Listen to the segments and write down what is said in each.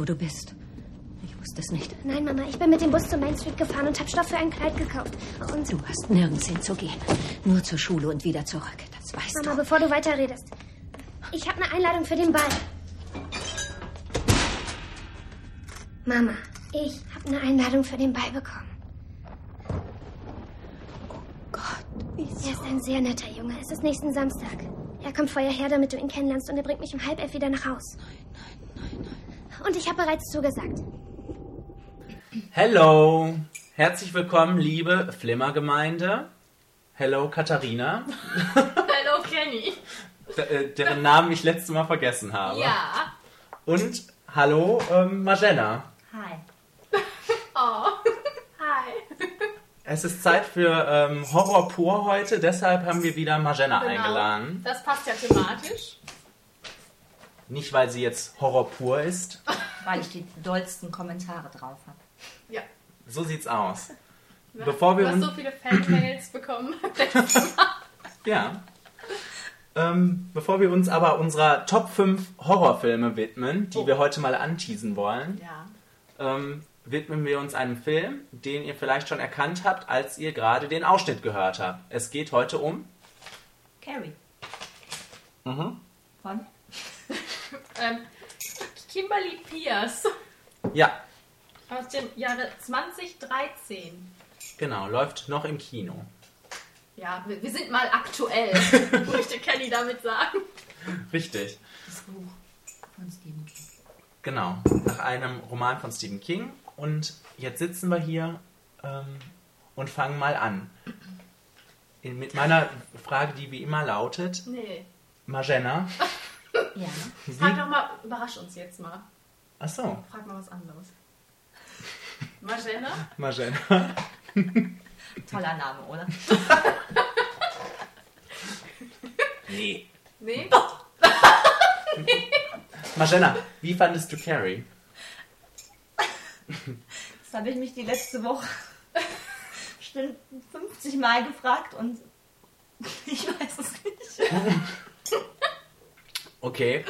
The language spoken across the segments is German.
wo du bist. Ich wusste es nicht. Nein, Mama, ich bin mit dem Bus zur Main Street gefahren und habe Stoff für ein Kleid gekauft. Und Du hast nirgends hinzugehen. Nur zur Schule und wieder zurück. Das weißt Mama, du. bevor du weiterredest. Ich habe eine Einladung für den Ball. Mama, ich habe eine Einladung für den Ball bekommen. Gott, Er wieso? ist ein sehr netter Junge. Es ist nächsten Samstag. Er kommt vorher her, damit du ihn kennenlernst und er bringt mich um halb elf wieder nach Haus. Nein, nein. Und ich habe bereits zugesagt. Hello, herzlich willkommen, liebe Flimmergemeinde. Hello, Katharina, Hallo Kenny. d- äh, deren Namen ich letztes Mal vergessen habe. Ja. Und hallo, ähm, Magena. Hi. Oh. Hi. Es ist Zeit für ähm, Horror pur heute, deshalb haben wir wieder Magena Genau. eingeladen. Das passt ja thematisch. Nicht, weil sie jetzt Horror pur ist. Weil ich die dollsten Kommentare drauf habe. Ja. So sieht's aus. Bevor wir du hast uns- so viele Fanmails bekommen. Ja. Ähm, bevor wir uns aber unserer Top 5 Horrorfilme widmen, die Oh. wir heute mal anteasen wollen, ja. ähm, widmen wir uns einem Film, den ihr vielleicht schon erkannt habt, als ihr gerade den Ausschnitt gehört habt. Es geht heute um. Carrie. Mhm. Von? Ähm, Kimberly Pierce Ja, aus dem Jahre 2013. genau, läuft noch im Kino. Ja, wir, wir sind mal aktuell, möchte Kenny damit sagen. Richtig. Das Buch von Stephen King. Genau, nach einem Roman von Stephen King. Und jetzt sitzen wir hier ähm, und fangen mal an. In- Mit meiner Frage, die wie immer lautet: Nee. Magena, Ja. Frag doch mal, überrasch uns jetzt mal. achso, Frag mal was anderes. Magena? Magena. Toller Name, oder? Nee. Nee? Magena, wie fandest du Carrie? Das habe ich mich die letzte Woche bestimmt 50 Mal gefragt und ich weiß es nicht. Okay.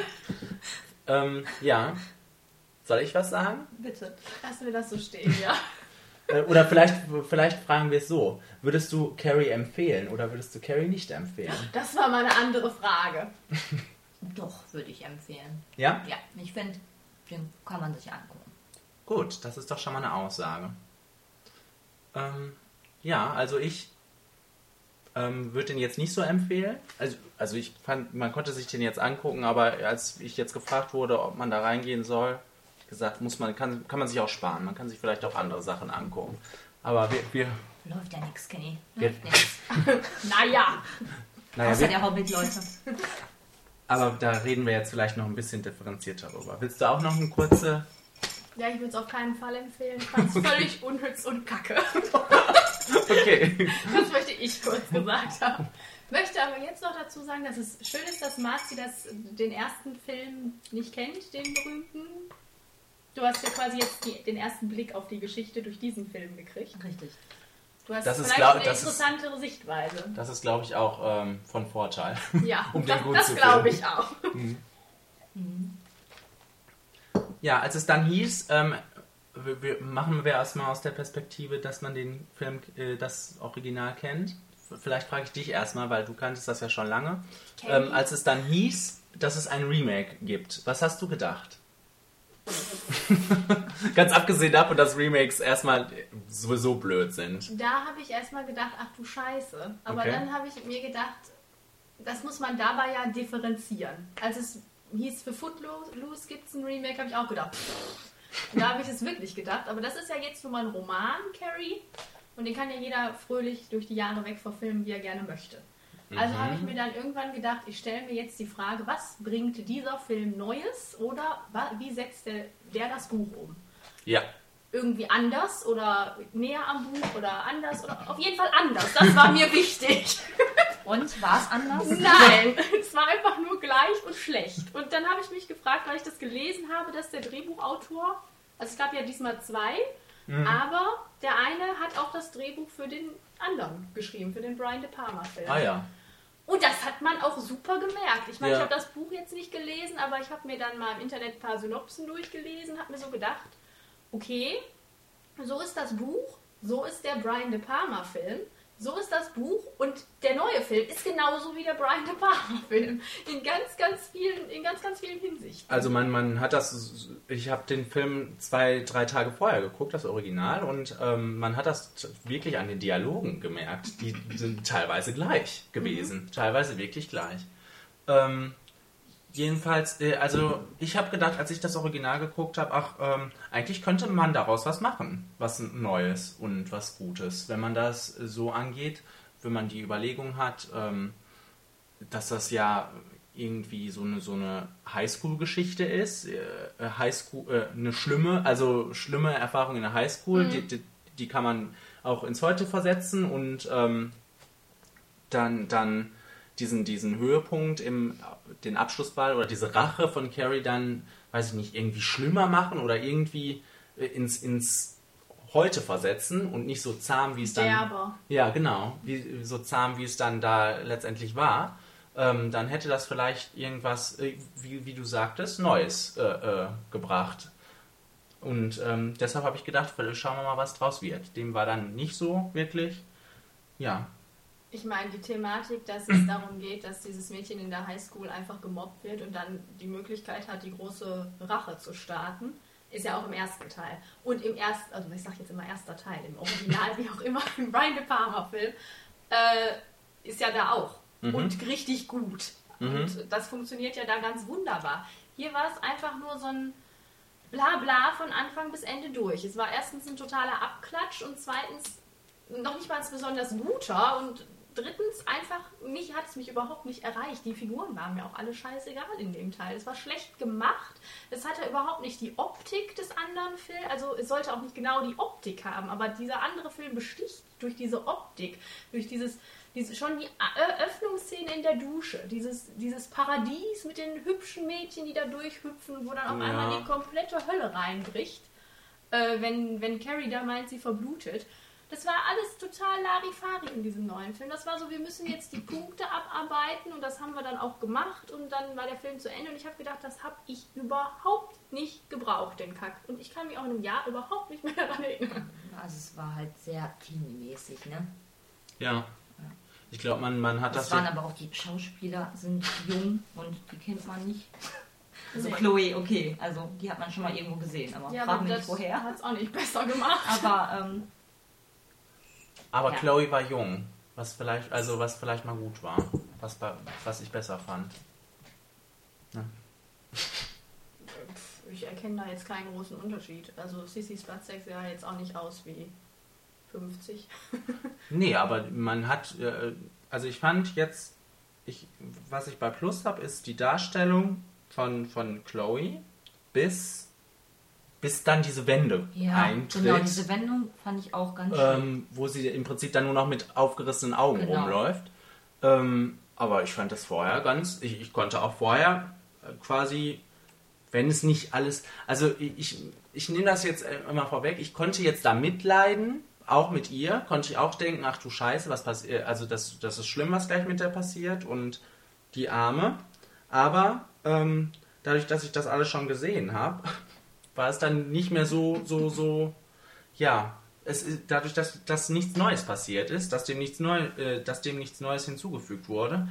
Ähm, ja. Soll ich was sagen? Bitte. Lassen wir das so stehen, ja. Äh, Oder vielleicht, vielleicht fragen wir es so. Würdest du Carrie empfehlen oder würdest du Carrie nicht empfehlen? Das war mal eine andere Frage. Doch, würde ich empfehlen. Ja? Ja, ich finde, den kann man sich angucken. Gut, das ist doch schon mal eine Aussage. Ähm, ja, also ich ähm, würde den jetzt nicht so empfehlen. Also, also ich fand, man konnte sich den jetzt angucken, aber als ich jetzt gefragt wurde, ob man da reingehen soll, gesagt, muss man, kann, kann man sich auch sparen. Man kann sich vielleicht auch andere Sachen angucken. Aber wir, wir Läuft ja nichts, Kenny. Läuft nichts. Naja. naja, Außer wir, der Hobbit-Leute. aber da reden wir jetzt vielleicht noch ein bisschen differenzierter drüber. Willst du auch noch eine kurze Ja, ich würde es auf keinen Fall empfehlen. Ich fand es völlig unnütz und kacke. Okay. Das möchte ich kurz gesagt haben. Möchte aber jetzt noch dazu sagen, dass es schön ist, dass Marzi das, den ersten Film nicht kennt, den berühmten. Du hast ja quasi jetzt die, den ersten Blick auf die Geschichte durch diesen Film gekriegt. Richtig. Du hast Das ist vielleicht glaub- eine das ist- interessantere Sichtweise. Das ist, glaube ich, auch ähm, von Vorteil. Ja, um den das, das glaube ich auch. Ja, als es dann hieß, ähm, wir, wir machen wir erstmal aus der Perspektive, dass man den Film, äh, das Original kennt. Vielleicht frage ich dich erstmal, weil du kanntest das ja schon lange. Ähm, als es dann hieß, dass es ein Remake gibt, was hast du gedacht? Ganz abgesehen davon, dass Remakes erstmal sowieso blöd sind. Da habe ich erstmal gedacht, ach du Scheiße. Aber Okay. dann habe ich mir gedacht, das muss man dabei ja differenzieren. Als es hieß, für Footloose gibt es ein Remake, habe ich auch gedacht. pff. Da habe ich es wirklich gedacht. Aber das ist ja jetzt nur mal ein Roman, Carrie. Und den kann ja jeder fröhlich durch die Jahre weg verfilmen, wie er gerne möchte. Also habe ich mir dann irgendwann gedacht, ich stelle mir jetzt die Frage, was bringt dieser Film Neues oder wie setzt der, der das Buch um? Ja. Irgendwie anders oder näher am Buch oder anders oder auf jeden Fall anders. Das war mir wichtig. Und war es anders? Nein, es war einfach nur gleich und schlecht. Und dann habe ich mich gefragt, weil ich das gelesen habe, dass der Drehbuchautor, also es gab ja diesmal zwei, aber der eine hat auch das Drehbuch für den anderen geschrieben, für den Brian De Palma Film. Ah ja. Und das hat man auch super gemerkt. Ich meine, Ja. ich habe das Buch jetzt nicht gelesen, aber ich habe mir dann mal im Internet ein paar Synopsen durchgelesen, habe mir so gedacht, okay, so ist das Buch, so ist der Brian De Palma Film, so ist das Buch und der neue Film ist genauso wie der Brian De Palma Film in ganz, ganz vielen, in ganz, ganz vielen Hinsichten. Also man, man hat das, ich habe den Film zwei, drei Tage vorher geguckt, das Original, und ähm, man hat das wirklich an den Dialogen gemerkt. Die sind teilweise gleich gewesen, teilweise wirklich gleich. Ähm, jedenfalls, äh, also ich habe gedacht, als ich das Original geguckt habe, ach, ähm, eigentlich könnte man daraus was machen, was Neues und was Gutes, wenn man das so angeht, wenn man die Überlegung hat, ähm, dass das ja irgendwie so eine, so eine Highschool-Geschichte ist. Äh, Highschool, äh, eine schlimme, also schlimme Erfahrung in der Highschool, die, die, die kann man auch ins Heute versetzen und ähm, dann, dann diesen, diesen Höhepunkt im den Abschlussball oder diese Rache von Carrie dann, weiß ich nicht, irgendwie schlimmer machen oder irgendwie äh, ins, ins Heute versetzen und nicht so zahm, wie es dann. Derber. Ja, genau. Wie, so zahm, wie es dann da letztendlich war. Ähm, dann hätte das vielleicht irgendwas, äh, wie, wie du sagtest, Neues äh, äh, gebracht. Und ähm, deshalb habe ich gedacht, schauen wir mal, was draus wird. Dem war dann nicht so wirklich. Ja. Ich meine, die Thematik, dass es darum geht, dass dieses Mädchen in der Highschool einfach gemobbt wird und dann die Möglichkeit hat, die große Rache zu starten, ist ja auch im ersten Teil. Und im ersten, also ich sage jetzt immer erster Teil, im Original, wie auch immer, im Brian De Palma Film, äh, ist ja da auch. Und richtig gut. Und das funktioniert ja da ganz wunderbar. Hier war es einfach nur so ein Blabla von Anfang bis Ende durch. Es war erstens ein totaler Abklatsch und zweitens noch nicht mal ein besonders guter und drittens einfach, mich hat es mich überhaupt nicht erreicht. Die Figuren waren mir auch alle scheißegal in dem Teil. Es war schlecht gemacht. Es hatte überhaupt nicht die Optik des anderen Films. Also es sollte auch nicht genau die Optik haben, aber dieser andere Film besticht durch diese Optik, durch dieses, diese, schon die Eröffnungsszene in der Dusche, dieses, dieses Paradies mit den hübschen Mädchen, die da durchhüpfen, wo dann auf Ja. einmal die komplette Hölle reinbricht äh, wenn, wenn Carrie da meint, sie verblutet. Das war alles total Larifari in diesem neuen Film. Das war so, wir müssen jetzt die Punkte abarbeiten und das haben wir dann auch gemacht und dann war der Film zu Ende und ich habe gedacht, das habe ich überhaupt nicht gebraucht, den Kack. Und ich kann mich auch in einem Jahr überhaupt nicht mehr daran erinnern. Also es war halt sehr teenie-mäßig, ne? Ja. Ich glaube, man, man hat Das das. waren aber auch die Schauspieler sind jung und die kennt man nicht. Also Nee. Chloe, okay, also die hat man schon mal irgendwo gesehen, aber Ja, frag mich nicht woher. hat es auch nicht besser gemacht. Aber ähm, Aber Ja. Chloe war jung, was vielleicht, also was vielleicht mal gut war, was, bei- was ich besser fand. Ich erkenne da jetzt keinen großen Unterschied. Also Sissy Spacek sah jetzt auch nicht aus wie 50. Nee, aber man hat, äh, also ich fand jetzt, ich, was ich bei Plus habe, ist die Darstellung von, von Chloe bis, bis dann diese Wende ja, eintritt. genau, diese Wendung fand ich auch ganz schön. ähm, wo sie im Prinzip dann nur noch mit aufgerissenen Augen Genau. rumläuft. Ähm, aber ich fand das vorher ganz, ich, ich konnte auch vorher äh, quasi, wenn es nicht alles, also ich, ich, nehme das jetzt äh, immer vorweg, ich konnte jetzt da mitleiden, auch mit ihr, konnte ich auch denken, ach du Scheiße, was passiert, also das, das ist schlimm, was gleich mit der passiert und die Arme. Aber ähm, dadurch, dass ich das alles schon gesehen habe, war es dann nicht mehr so, so, so, ja, es ist, dadurch, dass, dass nichts Neues passiert ist, dass dem nichts, Neu, äh, dass dem nichts Neues hinzugefügt wurde,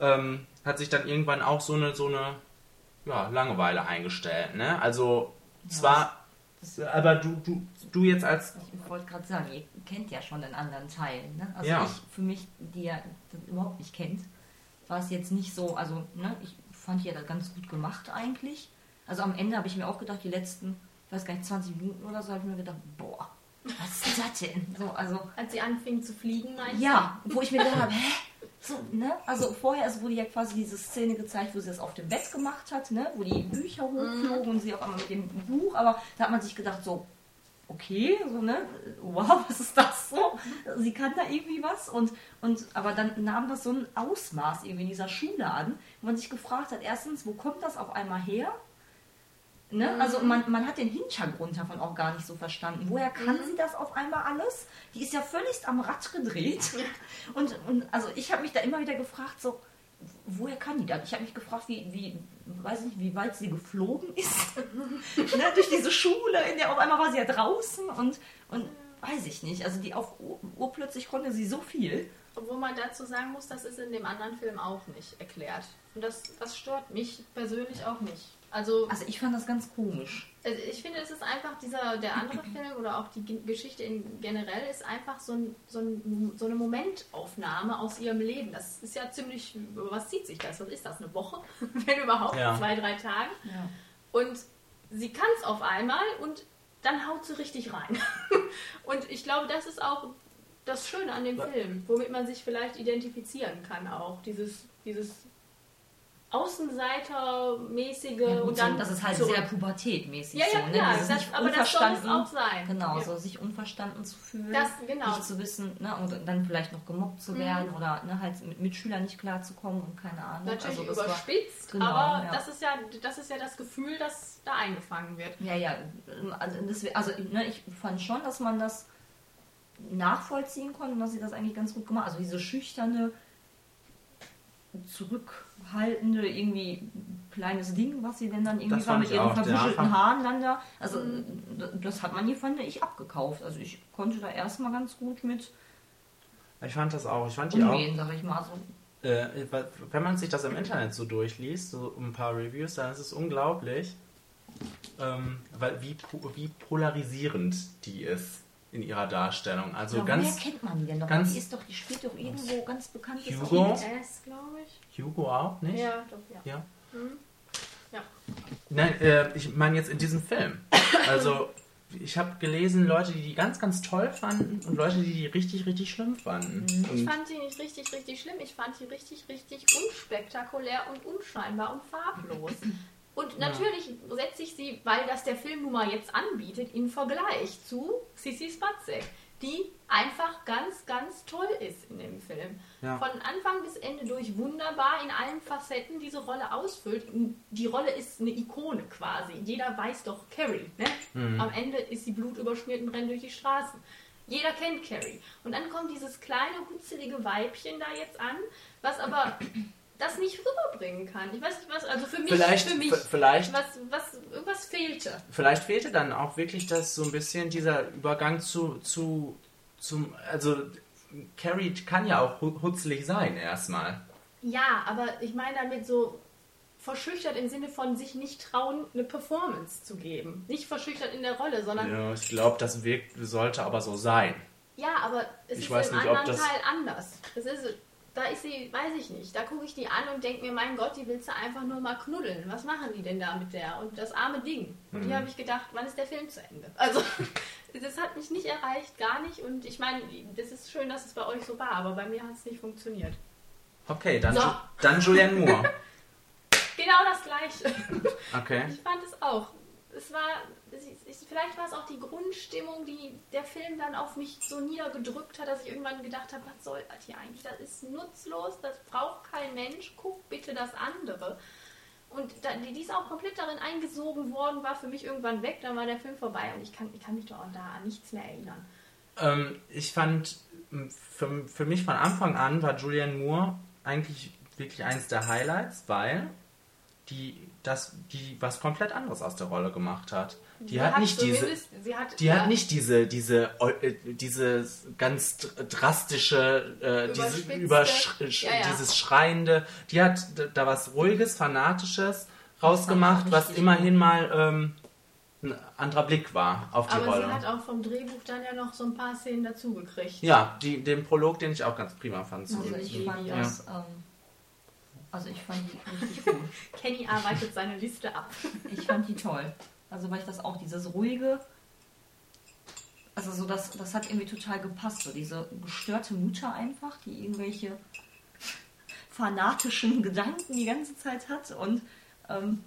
ähm, hat sich dann irgendwann auch so eine, so eine ja, Langeweile eingestellt. Ne? Also zwar, aber du, du, du jetzt als Ich wollte gerade sagen, ihr kennt ja schon den anderen Teil. Ne? Also Ja. ich, für mich, die ja das überhaupt nicht kennt, war es jetzt nicht so, also ne, ich fand ja das ganz gut gemacht eigentlich. Also am Ende habe ich mir auch gedacht, die letzten, ich weiß gar nicht, 20 Minuten oder so, habe ich mir gedacht, boah, was ist das denn? So, also Als sie anfing zu fliegen, meinst ja, wo ich mir gedacht habe, hä? So, ne? Also vorher es wurde ja quasi diese Szene gezeigt, wo sie das auf dem Bett gemacht hat, ne? Wo die Bücher hochflogen und sie auf einmal mit dem Buch, aber da hat man sich gedacht, so, okay, so, ne? Wow, was ist das so? Sie kann da irgendwie was und, und aber dann nahm das so ein Ausmaß irgendwie in dieser Schule an, wo man sich gefragt hat, erstens, wo kommt das auf einmal her? Ne? Also man, man hat den Hintergrund davon auch gar nicht so verstanden. Woher kann sie das auf einmal alles? Die ist ja völlig am Rad gedreht. Und, und also ich habe mich da immer wieder gefragt, so, woher kann die das? Ich habe mich gefragt, wie, wie, weiß nicht, wie weit sie geflogen ist. ne? Durch diese Schule, in der auf einmal war sie ja draußen und, und weiß ich nicht. Also die auf Ur- urplötzlich konnte sie so viel. Obwohl man dazu sagen muss, das ist in dem anderen Film auch nicht erklärt. Und das, das stört mich persönlich auch nicht. Also, Also ich fand das ganz komisch. also ich finde, es ist einfach dieser, der andere Film oder auch die Ge- Geschichte in generell ist einfach so, ein, so, ein, so eine Momentaufnahme aus ihrem Leben. Das ist ja ziemlich, über was zieht sich das? Was ist das? Eine Woche? Wenn überhaupt, Ja. zwei, drei Tage. Ja. Und sie kann es auf einmal und dann haut sie richtig rein. und ich glaube, das ist auch das Schöne an dem Film, womit man sich vielleicht identifizieren kann auch. Dieses, dieses Außenseitermäßige Ja, und so, dann das ist halt zurück. sehr pubertätmäßig Ja, ja, so, ne? klar, Dieses das- nicht aber das soll es unverstanden- auch sein. Genau, Ja. so sich unverstanden zu fühlen. Das- genau. Nicht zu wissen, ne? Und dann vielleicht noch gemobbt zu werden oder ne, halt mit Mitschülern nicht klarzukommen und keine Ahnung. Natürlich also das war, überspitzt, Genau, aber ja. das ist ja das ist ja das Gefühl, das da eingefangen wird. Ja, ja. Also, das, also ne, ich fand schon, dass man das nachvollziehen konnte und dass sie das eigentlich ganz gut gemacht Also diese schüchterne, zurückhaltende, irgendwie kleines Ding, was sie denn dann irgendwie war mit ihren auch, verwuschelten Haaren dann da. Also d- das hat man hier, fand ich, abgekauft. Also ich konnte da erstmal ganz gut mit Ich fand das auch. Ich fand die auch. umgehen, sag ich mal so. Äh, wenn man sich das im Internet so durchliest, so ein paar Reviews, dann ist es unglaublich, ähm, weil wie, wie polarisierend die ist in ihrer Darstellung. Also Ja, ganz woher kennt man die denn noch? ganz- die ist doch, die spielt doch irgendwo ganz bekanntes Hugo? Kind. S, glaube ich. Hugo auch, nicht? Ja, doch, ja. Ja. Ja. Nein, äh, ich meine jetzt in diesem Film. Also ich habe gelesen, Leute, die die ganz, ganz toll fanden und Leute, die die richtig, richtig schlimm fanden. Ich Und fand sie nicht richtig, richtig schlimm. Ich fand sie richtig, richtig unspektakulär und unscheinbar und farblos. Und natürlich setze ich sie, weil das der Film nun mal jetzt anbietet, in Vergleich zu Sissy Spacek, die einfach ganz, ganz toll ist in dem Film. Ja. Von Anfang bis Ende durch wunderbar in allen Facetten diese Rolle ausfüllt. Die Rolle ist eine Ikone quasi. Jeder weiß doch Carrie. Ne? Am Ende ist sie blutüberschmiert und rennt durch die Straßen. Jeder kennt Carrie. Und dann kommt dieses kleine, hutzelige Weibchen da jetzt an, was aber das nicht rüberbringen kann. Ich weiß nicht was, also für mich, Vielleicht- für mich, vielleicht- was, was, irgendwas fehlte. vielleicht fehlte dann auch wirklich das so ein bisschen dieser Übergang zu, zu zum, also Carrie kann ja auch hu- hutzelig sein erstmal. Ja, aber ich meine damit so verschüchtert im Sinne von sich nicht trauen, eine Performance zu geben. Nicht verschüchtert in der Rolle, sondern Ja, ich glaube, das wirkt, sollte aber so sein. Ja, aber es Ich ist im nicht, ob anderen das- Teil anders. Das ist, da ist sie, weiß ich nicht. Da gucke ich die an und denke mir, mein Gott, die willst du einfach nur mal knuddeln. Was machen die denn da mit der? Und das arme Ding. Und Mhm. hier habe ich gedacht, wann ist der Film zu Ende? Also, das hat mich nicht erreicht, gar nicht. Und ich meine, das ist schön, dass es bei euch so war, aber bei mir hat es nicht funktioniert. Okay, dann, So. Dann Julianne Moore. Genau das Gleiche. Okay. Ich fand es auch. Es war, vielleicht war es auch die Grundstimmung, die der Film dann auf mich so niedergedrückt hat, dass ich irgendwann gedacht habe, was soll das hier eigentlich? Das ist nutzlos, das braucht kein Mensch, guck bitte das andere. Und da, die, ist auch komplett darin eingesogen worden, war für mich irgendwann weg, dann war der Film vorbei und ich kann, ich kann mich doch auch da an nichts mehr erinnern. Ähm, ich fand, für, für mich von Anfang an war Julianne Moore eigentlich wirklich eines der Highlights, weil die das, die was komplett anderes aus der Rolle gemacht hat. Die Sie hat nicht diese, sie hat, die ja, hat nicht diese, diese, äh, diese ganz dr- drastische, äh, diese übersch Ja, ja. dieses schreiende. Die hat da was ruhiges, fanatisches rausgemacht, was immerhin mal ähm, ein anderer Blick war auf die aber Rolle. sie hat auch vom Drehbuch dann ja noch so ein paar Szenen dazugekriegt. Ja, die, den Prolog, den ich auch ganz prima fand. Also ich fand Ja. das, ähm, also ich fand die richtig gut. Kenny arbeitet seine Liste ab. Ich fand die toll. Also weil ich das auch, dieses ruhige, also so das, das hat irgendwie total gepasst. So diese gestörte Mutter einfach, die irgendwelche fanatischen Gedanken die ganze Zeit hat und ähm,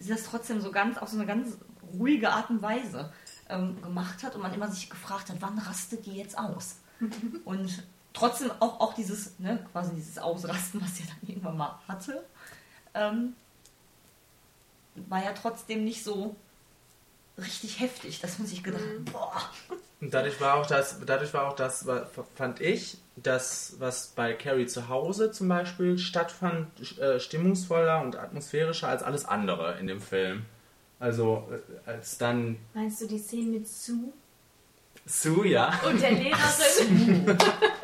sie das trotzdem so ganz, auf so eine ganz ruhige Art und Weise ähm, gemacht hat und man immer sich gefragt hat, wann rastet die jetzt aus? und trotzdem auch, auch dieses, ne, quasi dieses Ausrasten, was sie dann irgendwann mal hatte. Ähm, war ja trotzdem nicht so richtig heftig, dass man sich gedacht hat, boah. Und dadurch war auch das, dadurch war auch das, fand ich, das, was bei Carrie zu Hause zum Beispiel stattfand, äh, stimmungsvoller und atmosphärischer als alles andere in dem Film. Also äh, als dann Meinst du die Szene mit Sue Sue, ja. und der Lehrerin?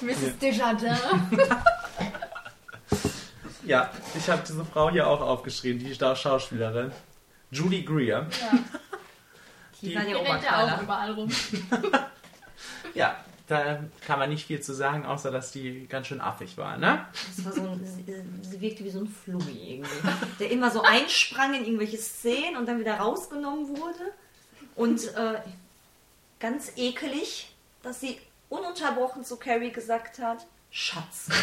Mrs. Desjardins. Ja, ich habe diese Frau hier auch aufgeschrieben, die Schau- Schauspielerin. Julie Greer. Die, Die- Die der rennt ja auch überall rum. Ja, da kann man nicht viel zu sagen, außer dass die ganz schön affig war, ne? Das war so ein, sie, sie wirkte wie so ein Flummi irgendwie. Der immer so einsprang in irgendwelche Szenen und dann wieder rausgenommen wurde. Und äh, ganz ekelig, dass sie ununterbrochen zu Carrie gesagt hat, Schatz.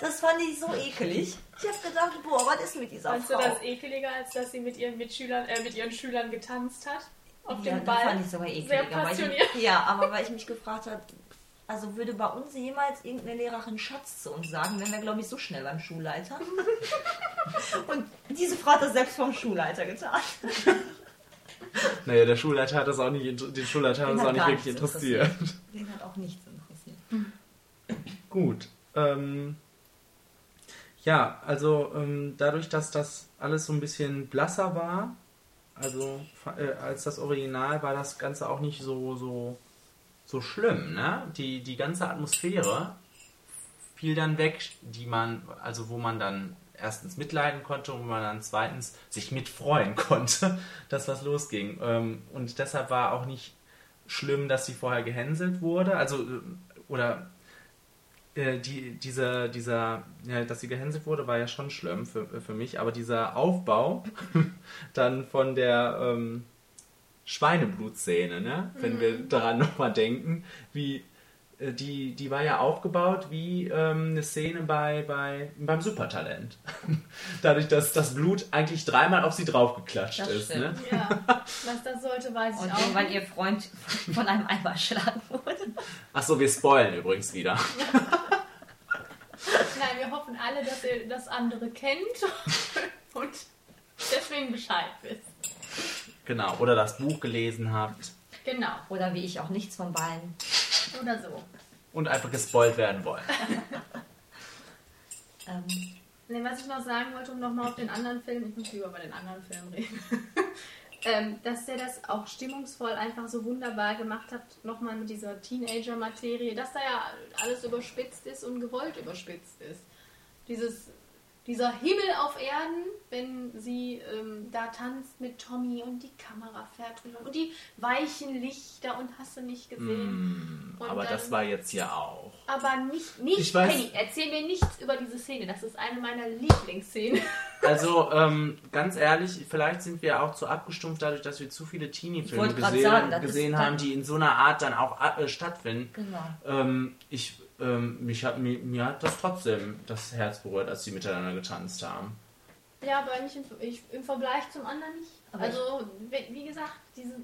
Das fand ich so ekelig. Ich habe gedacht, boah, was ist mit dieser Fandst du Frau? das ekeliger, als dass sie mit ihren Mitschülern, äh, mit ihren Schülern getanzt hat? Auf ja, dem das Ball? fand ich sogar Sehr ekliger. Weil passioniert. ich, ja, aber weil ich mich gefragt habe, also würde bei uns jemals irgendeine Lehrerin Schatz zu uns sagen, wären wir, glaube ich, so schnell beim Schulleiter. Und diese Frau hat das selbst vom Schulleiter getan. Naja, der Schulleiter hat das auch nicht, den Schulleiter hat Den das hat auch nicht wirklich nichts interessiert. Den hat auch nichts interessiert. Gut. Ähm, ja, also ähm, dadurch, dass das alles so ein bisschen blasser war, also äh, als das Original, war das Ganze auch nicht so, so, so schlimm. Ne? Die, die ganze Atmosphäre fiel dann weg, die man, also wo man dann erstens mitleiden konnte und man dann zweitens sich mitfreuen konnte, dass was losging. Ähm, und deshalb war auch nicht schlimm, dass sie vorher gehänselt wurde, also äh, oder äh, die, dieser, dieser, ja, dass sie gehänselt wurde, war ja schon schlimm für, für mich, aber dieser Aufbau dann von der ähm, Schweineblutszene, ne? wenn wir daran nochmal denken, wie die, die war ja aufgebaut wie ähm, eine Szene bei, bei, beim Supertalent. Dadurch, dass das Blut eigentlich dreimal auf sie draufgeklatscht Das ist. Ne? Ja, was das sollte, weiß ich Und auch irgendwann nicht. ihr Freund von einem Eimer erschlagen wurde. Achso, wir spoilen übrigens wieder. Nein, wir hoffen alle, dass ihr das andere kennt und deswegen Bescheid wisst. Genau. Oder das Buch gelesen habt Genau, Oder wie ich auch nichts von beiden. Oder so. und einfach gespoilt werden wollen. Ähm, Nee, was ich noch sagen wollte, um nochmal auf den anderen Film, ich muss lieber über den anderen Film reden, ähm, dass der das auch stimmungsvoll einfach so wunderbar gemacht hat, nochmal mit dieser Teenager-Materie, dass da ja alles überspitzt ist und gewollt überspitzt ist. Dieses, dieser Himmel auf Erden, wenn sie ähm, da tanzt mit Tommy und die Kamera fährt drüber und die weichen Lichter und hast du nicht gesehen. Und Aber dann- das war jetzt ja auch. aber nicht, nicht Ich weiß- Penny, erzähl mir nichts über diese Szene. Das ist eine meiner Lieblingsszenen. Also, ähm, ganz ehrlich, vielleicht sind wir auch zu abgestumpft dadurch, dass wir zu viele Teenie-Filme gesehen, sagen, gesehen haben, die in so einer Art dann auch äh, stattfinden. genau. Ähm, ich, ähm, mich hat, mir, mir hat das trotzdem das Herz berührt, als sie miteinander getanzt haben. Ja, aber nicht im, ich, im Vergleich zum anderen nicht. Aber also, wie, wie gesagt, diese,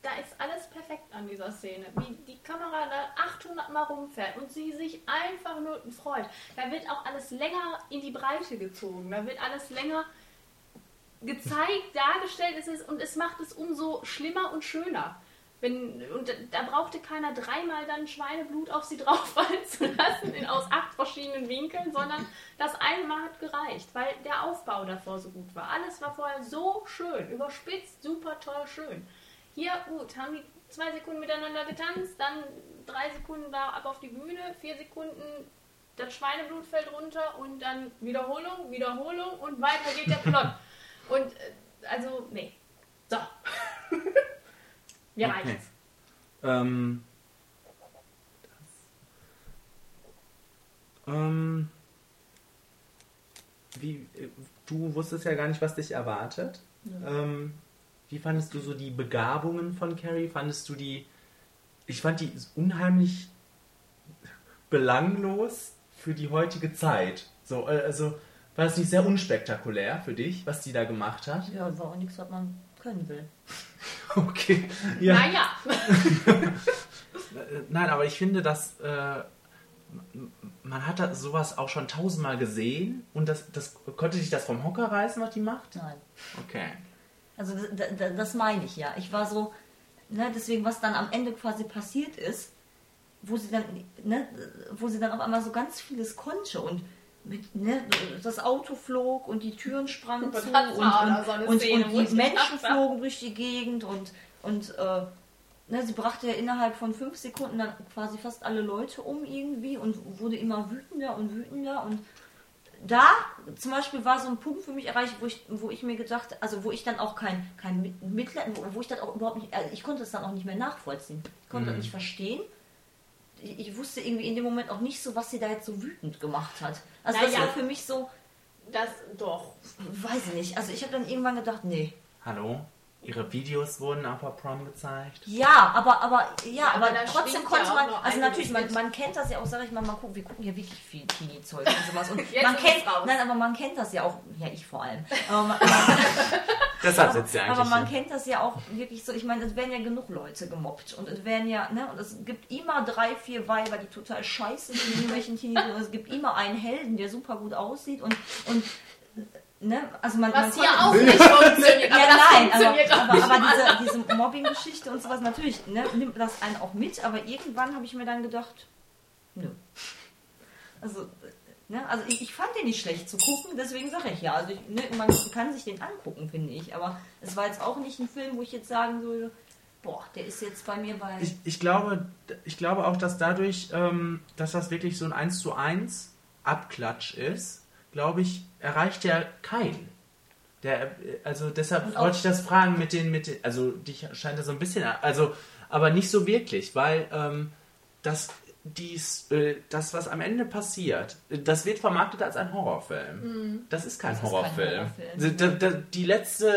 da ist alles perfekt an dieser Szene. Wie die Kamera da 800 Mal rumfährt und sie sich einfach nur freut. Da wird auch alles länger in die Breite gezogen. Da wird alles länger gezeigt, dargestellt es ist, und es macht es umso schlimmer und schöner. Wenn, und da brauchte keiner dreimal dann Schweineblut auf sie drauffallen zu lassen, in, aus acht verschiedenen Winkeln, sondern das einmal hat gereicht, weil der Aufbau davor so gut war. Alles war vorher so schön, überspitzt, super toll, schön. Hier, gut, haben die zwei Sekunden miteinander getanzt, dann drei Sekunden da ab auf die Bühne, vier Sekunden das Schweineblut fällt runter und dann Wiederholung, Wiederholung und weiter geht der Plot. Und äh, also, nee. So. Mir Okay. reicht's. Ähm, das, ähm, wie, äh, du wusstest ja gar nicht, was dich erwartet. Ähm, wie fandest du so die Begabungen von Carrie? Fandest du die. Ich fand die unheimlich belanglos für die heutige Zeit. So, äh, also war es nicht sehr unspektakulär für dich, was die da gemacht hat? Ja, war auch nichts, was man können will. Okay. Ja. Naja. Nein, aber ich finde, dass äh, man hat da sowas auch schon tausendmal gesehen und das, das konnte dich das vom Hocker reißen, was die macht? Nein. Okay. Also d- d- das meine ich ja. Ich war so, ne, deswegen, was dann am Ende quasi passiert ist, wo sie dann, ne, wo sie dann auf einmal so ganz vieles konnte und mit, ne, das Auto flog und die Türen sprangen Und zu das und, und, und, Szene, und die Menschen flogen durch die Gegend und, und äh, ne, sie brachte ja innerhalb von fünf Sekunden dann quasi fast alle Leute um irgendwie und wurde immer wütender und wütender und da zum Beispiel war so ein Punkt für mich erreicht, wo ich, wo ich mir gedacht, also wo ich dann auch kein, kein Mit- Mitleid, wo, wo ich dann auch überhaupt nicht, also ich konnte es dann auch nicht mehr nachvollziehen. Ich konnte das nicht verstehen. Ich, ich wusste irgendwie in dem Moment auch nicht so, was sie da jetzt so wütend gemacht hat. Also das Naja. war für mich so, Das doch. weiß ich nicht. Also ich habe dann irgendwann gedacht, nee. Hallo? Ihre Videos wurden auf der Prom gezeigt? Ja, aber, aber, ja, aber aber, trotzdem konnte ja man, also natürlich, man, man kennt das ja auch, sag ich mal, man guckt, wir gucken ja wirklich viel Teenie-Zeug und sowas. Und man kennt, nein, aber man kennt das ja auch, ja, ich vor allem. Aber man, Deshalb sitzt sie eigentlich aber man hier. kennt das ja auch wirklich so, ich meine, es werden ja genug Leute gemobbt und es werden ja, ne, und es gibt immer drei, vier Weiber, die total scheiße sind in irgendwelchen Teenies und es gibt immer einen Helden, der super gut aussieht und, und ne, also man, man Was hier konnte- auch nicht funktioniert. Aber ja, das nein, aber, funktioniert auch aber, nicht. aber diese, diese Mobbing-Geschichte und sowas, natürlich ne, nimmt das einen auch mit, aber irgendwann habe ich mir dann gedacht, nö. Also, ne, also ich, ich fand den nicht schlecht zu gucken, deswegen sage ich ja. Also ich, ne, man kann sich den angucken, finde ich, aber es war jetzt auch nicht ein Film, wo ich jetzt sagen würde, boah, der ist jetzt bei mir bei... Ich, ich, glaube, ich glaube auch, dass dadurch, ähm, dass das wirklich so ein 1 zu 1 Abklatsch ist, glaube ich, erreicht er keinen. Der, äh, also deshalb wollte ich das fragen mit den, mit den, also dich scheint er so ein bisschen, also, aber nicht so wirklich, weil ähm, das, dies, äh, das, was am Ende passiert, äh, das wird vermarktet als ein Horrorfilm. Das ist kein Das ist kein Horrorfilm. Horrorfilm. Da- da- Die, letzte,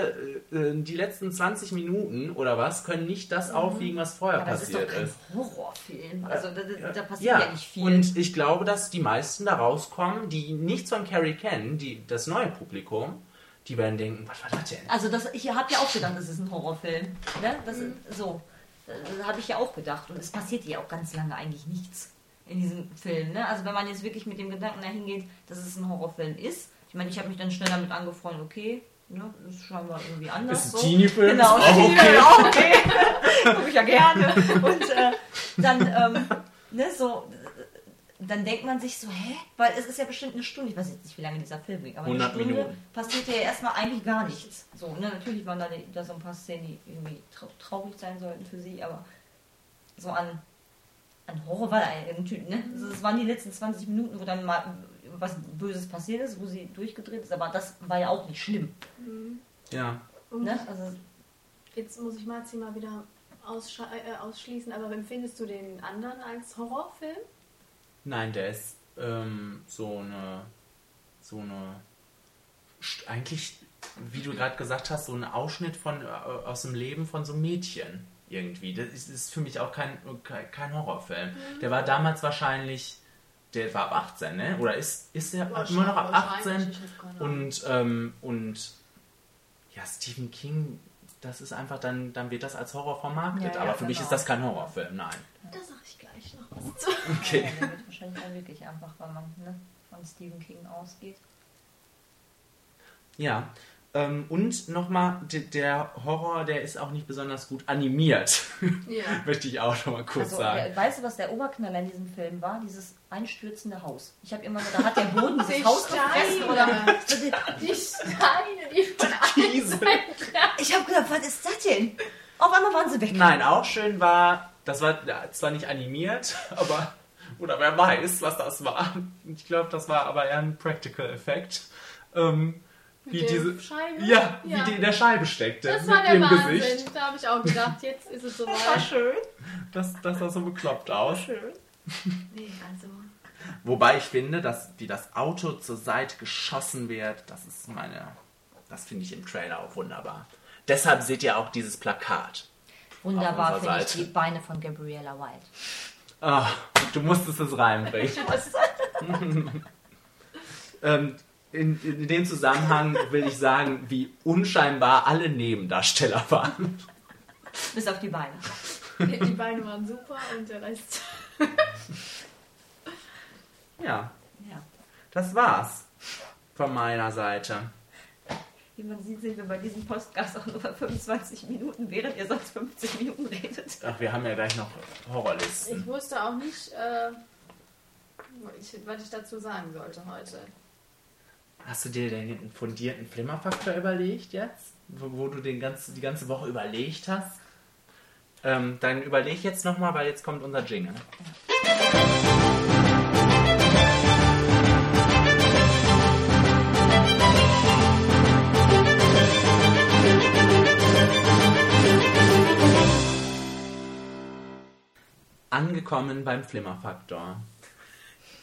äh, die letzten 20 Minuten oder was können nicht das aufwiegen, was vorher aber das ist doch passiert kein ist. Horrorfilm. Also da, da, da passiert ja, nicht viel. Und ich glaube, dass die meisten da rauskommen, die nichts von Carrie kennen, die, das neue Publikum, die werden denken, was war das denn? Also das, ich habe ja auch gedacht, das ist ein Horrorfilm. Ne? Das ist, so, das habe ich ja auch gedacht. Und es passiert ja auch ganz lange eigentlich nichts in diesem Film. Ne? Also wenn man jetzt wirklich mit dem Gedanken dahin geht, dass es ein Horrorfilm ist. Ich meine, ich habe mich dann schnell damit angefreundet, okay, ne, ist scheinbar irgendwie anders. Ist ein so. Teenie-Film, Genau, ist auch okay. auch okay. Guck ich ja gerne. Und äh, dann, ähm, ne, so, dann denkt man sich so, hä? Weil es ist ja bestimmt eine Stunde, ich weiß jetzt nicht, wie lange dieser Film ging, aber 100 eine Stunde Minuten. passiert ja erstmal eigentlich gar nichts. So, ne, natürlich waren da, die- da so ein paar Szenen, die irgendwie trau traurig sein sollten für sie, aber so an, an Horror war da natürlich, ne? Also es waren die letzten 20 Minuten, wo dann mal was Böses passiert ist, wo sie durchgedreht ist, aber das war ja auch nicht schlimm. Ja. Ne? Also, Jetzt muss ich Marzi mal wieder aussche- äh, ausschließen, aber empfindest du den anderen als Horrorfilm? Nein, der ist ähm, so eine, so eine, eigentlich, wie du gerade gesagt hast, so ein Ausschnitt von, äh, aus dem Leben von so einem Mädchen irgendwie. Das ist, ist für mich auch kein, kein, Horrorfilm. Der war damals wahrscheinlich, der war ab 18, ne? Oder ist, ist der immer noch ab Wahrscheinlich, 18? ich hab keine Ahnung. Und, ähm, und ja, Stephen King, das ist einfach, dann, dann wird das als Horror vermarktet. Ja, ja, Aber für mich genau. ist das kein Horrorfilm, nein. Da sag ich gleich noch was zu. Okay. Ja, der wird wahrscheinlich auch wirklich einfach, weil man ne, von Stephen King ausgeht. Ja. Ähm, und nochmal, der Horror, der ist auch nicht besonders gut animiert. Ja. Möchte ich auch noch mal kurz Also, sagen. der, weißt du, was der Oberknaller in diesem Film war? Dieses einstürzende Haus. Ich habe immer gedacht, da hat der Boden Die dieses Haus gefressen oder. Die Steine, die von Diese. Ich habe gedacht, was ist das denn? Auf einmal waren sie weg. Nein, auch schön war, das war ja, zwar nicht animiert, aber, oder wer weiß, was das war. Ich glaube, das war aber eher ein Practical Effekt. Ähm, wie diese, Scheibe? ja, wie Ja. die in der Scheibe steckte. Das mit war der ihrem Wahnsinn. Gesicht. Da habe ich auch gedacht, jetzt ist es Das war soweit. schön. Das, das sah so bekloppt aus. schön. Nee, also. Wobei ich finde, dass wie das Auto zur Seite geschossen wird, das ist meine, das finde ich im Trailer auch wunderbar. Deshalb seht ihr auch dieses Plakat. Wunderbar finde ich die Beine von Gabriella White. Ah, du musstest es reinbringen. ähm, in, in dem Zusammenhang will ich sagen, wie unscheinbar alle Nebendarsteller waren. Bis auf die Beine. Die, die Beine waren super und der Rest. Ja, Ja. das war's von meiner Seite. Wie man sieht, sind wir bei diesem Podcast auch nur bei 25 Minuten, während ihr sonst 50 Minuten redet. Ach, wir haben ja gleich noch Horrorlisten. Ich wusste auch nicht, äh, was ich dazu sagen sollte heute. Hast du dir den fundierten Flimmerfaktor überlegt jetzt? Wo, wo du den ganz, die ganze Woche überlegt hast? Ähm, dann überleg jetzt nochmal, weil jetzt kommt unser Jingle. Angekommen beim Flimmerfaktor.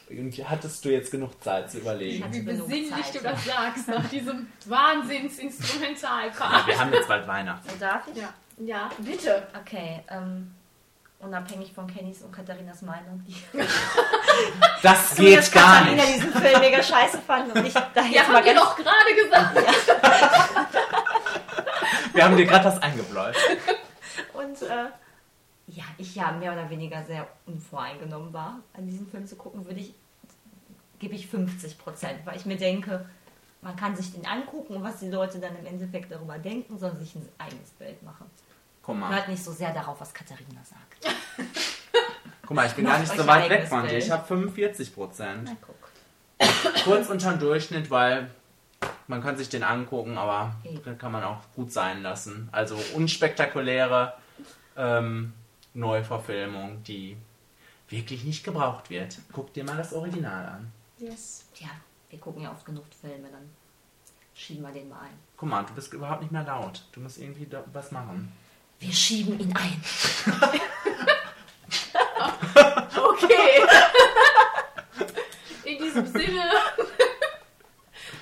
Und Hattest du jetzt genug Zeit zu überlegen? Wie besinnlich du ja. das sagst, nach diesem Wahnsinns-Instrumentalpart. Wir haben jetzt bald Weihnachten. So darf ich? Ja. ja, bitte. Okay, ähm, unabhängig von Kennys und Katharinas Meinung, Das geht gar Katharina nicht. diesen Film mega scheiße fand und ich da Ja, jetzt haben mal ganz doch gerade gesagt. Wir haben dir gerade das eingebläut. Ja, ich ja mehr oder weniger sehr unvoreingenommen war, an diesem Film zu gucken, würde ich, gebe ich 50 Prozent, weil ich mir denke, man kann sich den angucken und was die Leute dann im Endeffekt darüber denken, sondern sich ein eigenes Bild machen. Guck mal. Hört nicht so sehr darauf, was Katharina sagt. Guck mal, ich bin Macht gar nicht so weit weg von dir. Ich habe 45 Prozent. Kurz unterm Durchschnitt, weil man kann sich den angucken, aber Eben. den kann man auch gut sein lassen. Also unspektakuläre ähm, Neuverfilmung, die wirklich nicht gebraucht wird. Guck dir mal das Original an. Yes. Tja, wir gucken ja oft genug Filme, dann schieben wir den mal ein. Guck mal, du bist überhaupt nicht mehr laut. Du musst irgendwie da was machen. Wir schieben ihn ein. Okay. In diesem Sinne.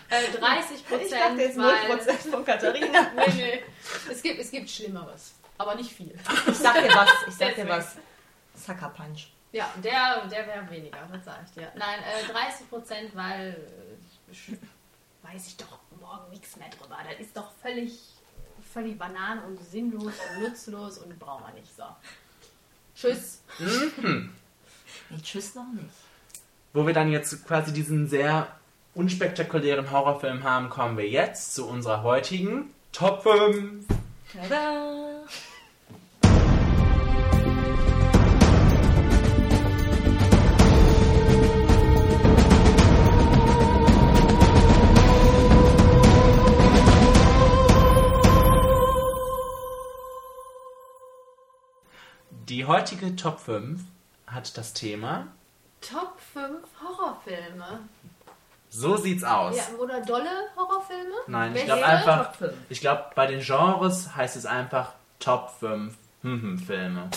äh, 30 Prozent. von Katharina. Nee, nee. Es gibt, es gibt Schlimmeres. Aber nicht viel. Ich sag dir was, ich sag dir was. Sucker Punch. Ja, der, der wäre weniger, das sag ich dir. Nein, äh, 30 Prozent, weil äh, weiß ich doch morgen nichts mehr drüber. Das ist doch völlig, völlig Banane und sinnlos und nutzlos und brauchen wir nicht so. Tschüss. Nee, tschüss noch nicht. Wo wir dann jetzt quasi diesen sehr unspektakulären Horrorfilm haben, kommen wir jetzt zu unserer heutigen Top 5. Tada! Die heutige Top 5 hat das Thema Top 5 Horrorfilme. So sieht's aus. Ja, oder dolle Horrorfilme? Nein, ich Welche? glaube einfach, Top 5. ich glaube bei den Genres heißt es einfach Top 5 hm, Filme.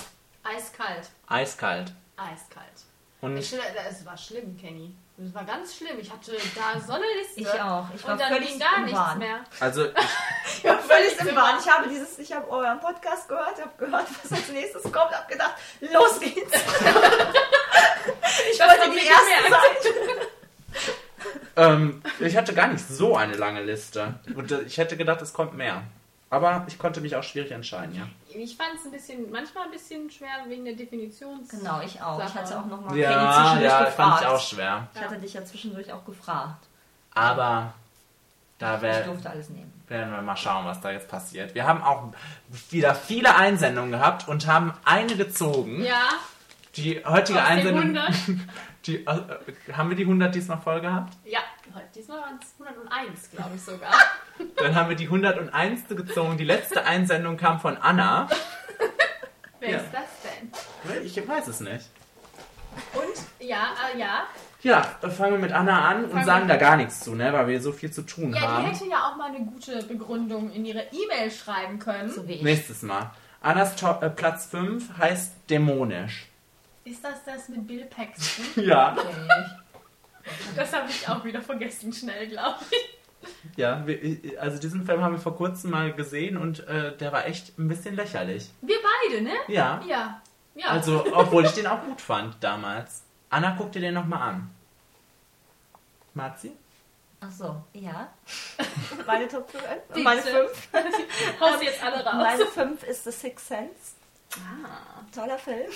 Eiskalt. Eiskalt. Eiskalt. Und Ich, es war schlimm, Kenny. Es war ganz schlimm. Ich hatte da so eine Liste. Ich auch. Ich war und dann völlig ging gar im nichts Wahn. mehr. also ich, war völlig im Wahn. Ich habe dieses, ich habe euren Podcast gehört, habe gehört, was als nächstes kommt, habe gedacht, los geht's. ich Das wollte die erste sein. ähm, ich hatte gar nicht so eine lange Liste. Und äh, ich hätte gedacht, es kommt mehr. Aber ich konnte mich auch schwierig entscheiden, ja. Ich fand es ein bisschen, manchmal ein bisschen schwer wegen der Definitions. Genau, ich auch. Ich Sache. hatte auch nochmal Ja, Kenny zwischendurch ja, gefragt. fand ich auch schwer. Ich hatte dich ja zwischendurch auch gefragt. Aber da Ich wär, durfte alles nehmen. werden wir mal schauen, was da jetzt passiert. Wir haben auch wieder viele Einsendungen gehabt und haben eine gezogen. Ja, Die heutige aus den Einsendung. 100. Die, äh, haben wir die 100 diesmal voll gehabt? Ja, heute- diesmal waren es 101, glaube ich sogar. Dann haben wir die 101. gezogen. Die letzte Einsendung kam von Anna. Wer Ja. ist das denn? Ich weiß es nicht. Und, ja, äh, ja. Ja, dann fangen wir mit Anna an und Fangen sagen da gar nichts zu, ne? weil wir so viel zu tun Ja, die haben. hätte ja auch mal eine gute Begründung in ihre E-Mail schreiben können. So wie ich. Nächstes Mal. Annas Top, äh, Platz 5 heißt dämonisch. Ist das das mit Bill Paxton? Ja. Okay. Das habe ich auch wieder vergessen, schnell, glaube ich. Ja, wir, also diesen Film haben wir vor kurzem mal gesehen und äh, der war echt ein bisschen lächerlich. Wir beide, ne? Ja. Ja. Ja. Also, obwohl ich den auch gut fand damals. Anna, guck dir den nochmal an. Marzi? Ach so, ja. Meine Top 5. Bitte. Meine 5. Haus jetzt alle raus. Meine 5 ist The Sixth Sense. Ah, Toller Film.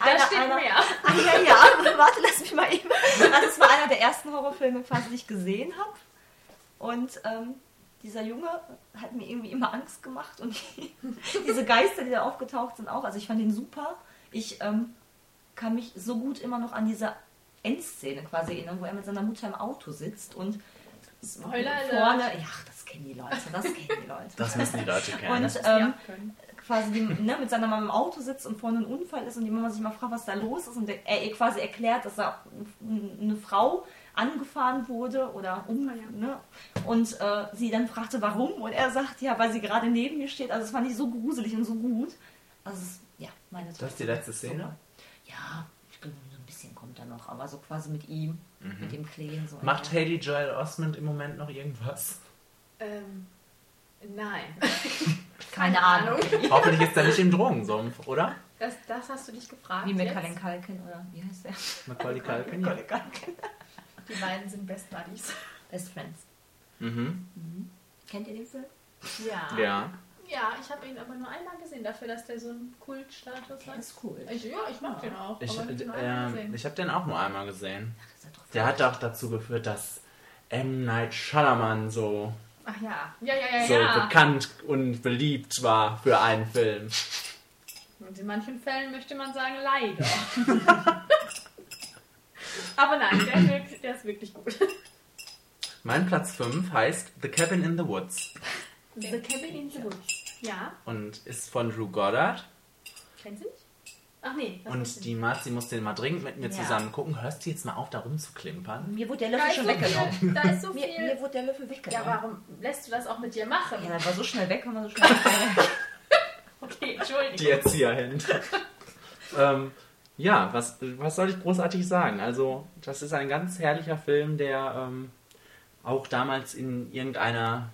da Einer- steht einer- mehr. Ah, ja, ja, warte, lass mich mal eben. Also es war einer der ersten Horrorfilme, quasi, die ich gesehen habe. Und ähm, dieser Junge hat mir irgendwie immer Angst gemacht. Und die, diese Geister, die da aufgetaucht sind, auch. Also ich fand den super. Ich ähm, kann mich so gut immer noch an diese Endszene quasi erinnern, wo er mit seiner Mutter im Auto sitzt und Spoiler vorne, ja, das kennen die Leute, das kennen die Leute. Das müssen die Leute kennen. Und ähm, quasi die, ne, mit seiner Mama im Auto sitzt und vorne ein Unfall ist und die Mama sich mal fragt, was da los ist und er ihr quasi erklärt, dass da eine Frau angefahren wurde oder um, ne, und äh, sie dann fragte, warum und er sagt, ja, weil sie gerade neben mir steht. Also das fand ich so gruselig und so gut. Also es ja, meine Das ist die letzte Szene? Ja, ich glaube, so ein bisschen kommt da noch, aber so quasi mit ihm, mit dem Kleen. So Mhm. Macht Haley Joel Osment im Moment noch irgendwas? Ähm, nein. Keine Ahnung. Hoffentlich ist er nicht im Drogensumpf, oder? Das, das hast du dich gefragt. Wie mit? Kalin Kalkin oder wie heißt der? Macaulay Culkin? Ja. Culkin. Die beiden sind Best Buddies. Best Friends. Mhm. Kennt ihr den Film? Ja. Ja. Ja, ich habe ihn aber nur einmal gesehen, dafür, dass der so einen Kultstatus Der hat. ist cool. Ich, ja, ich mag den auch. Ich, äh, gesehen. ich habe den auch nur einmal gesehen. Doch Der hat auch dazu geführt, dass M. Night Shyamalan so, Ach ja. Ja, ja, ja, so ja. bekannt und beliebt war für einen Film. Und in manchen Fällen möchte man sagen, leider. aber nein, der ist, wirklich, der ist wirklich gut. Mein Platz 5 heißt The Cabin in the Woods The Cabin in the Woods. Ja, und ist von Drew Goddard. kennst du nicht? Ach nee. das ist Und die Marzi muss den mal dringend mit mir Ja. zusammen gucken. Hörst du jetzt mal auf, da rumzuklimpern? Mir wurde der Löffel schon so weggenommen. viel, da ist so Mir, viel. mir wurde der Löffel Ja, weggenommen. warum lässt du das auch mit dir machen? Ja, war so schnell weg, wenn man so schnell weg. Okay, Entschuldigung. Die Erzieherin. ähm, ja, was, was soll ich großartig sagen? Also, das ist ein ganz herrlicher Film, der ähm, auch damals in irgendeiner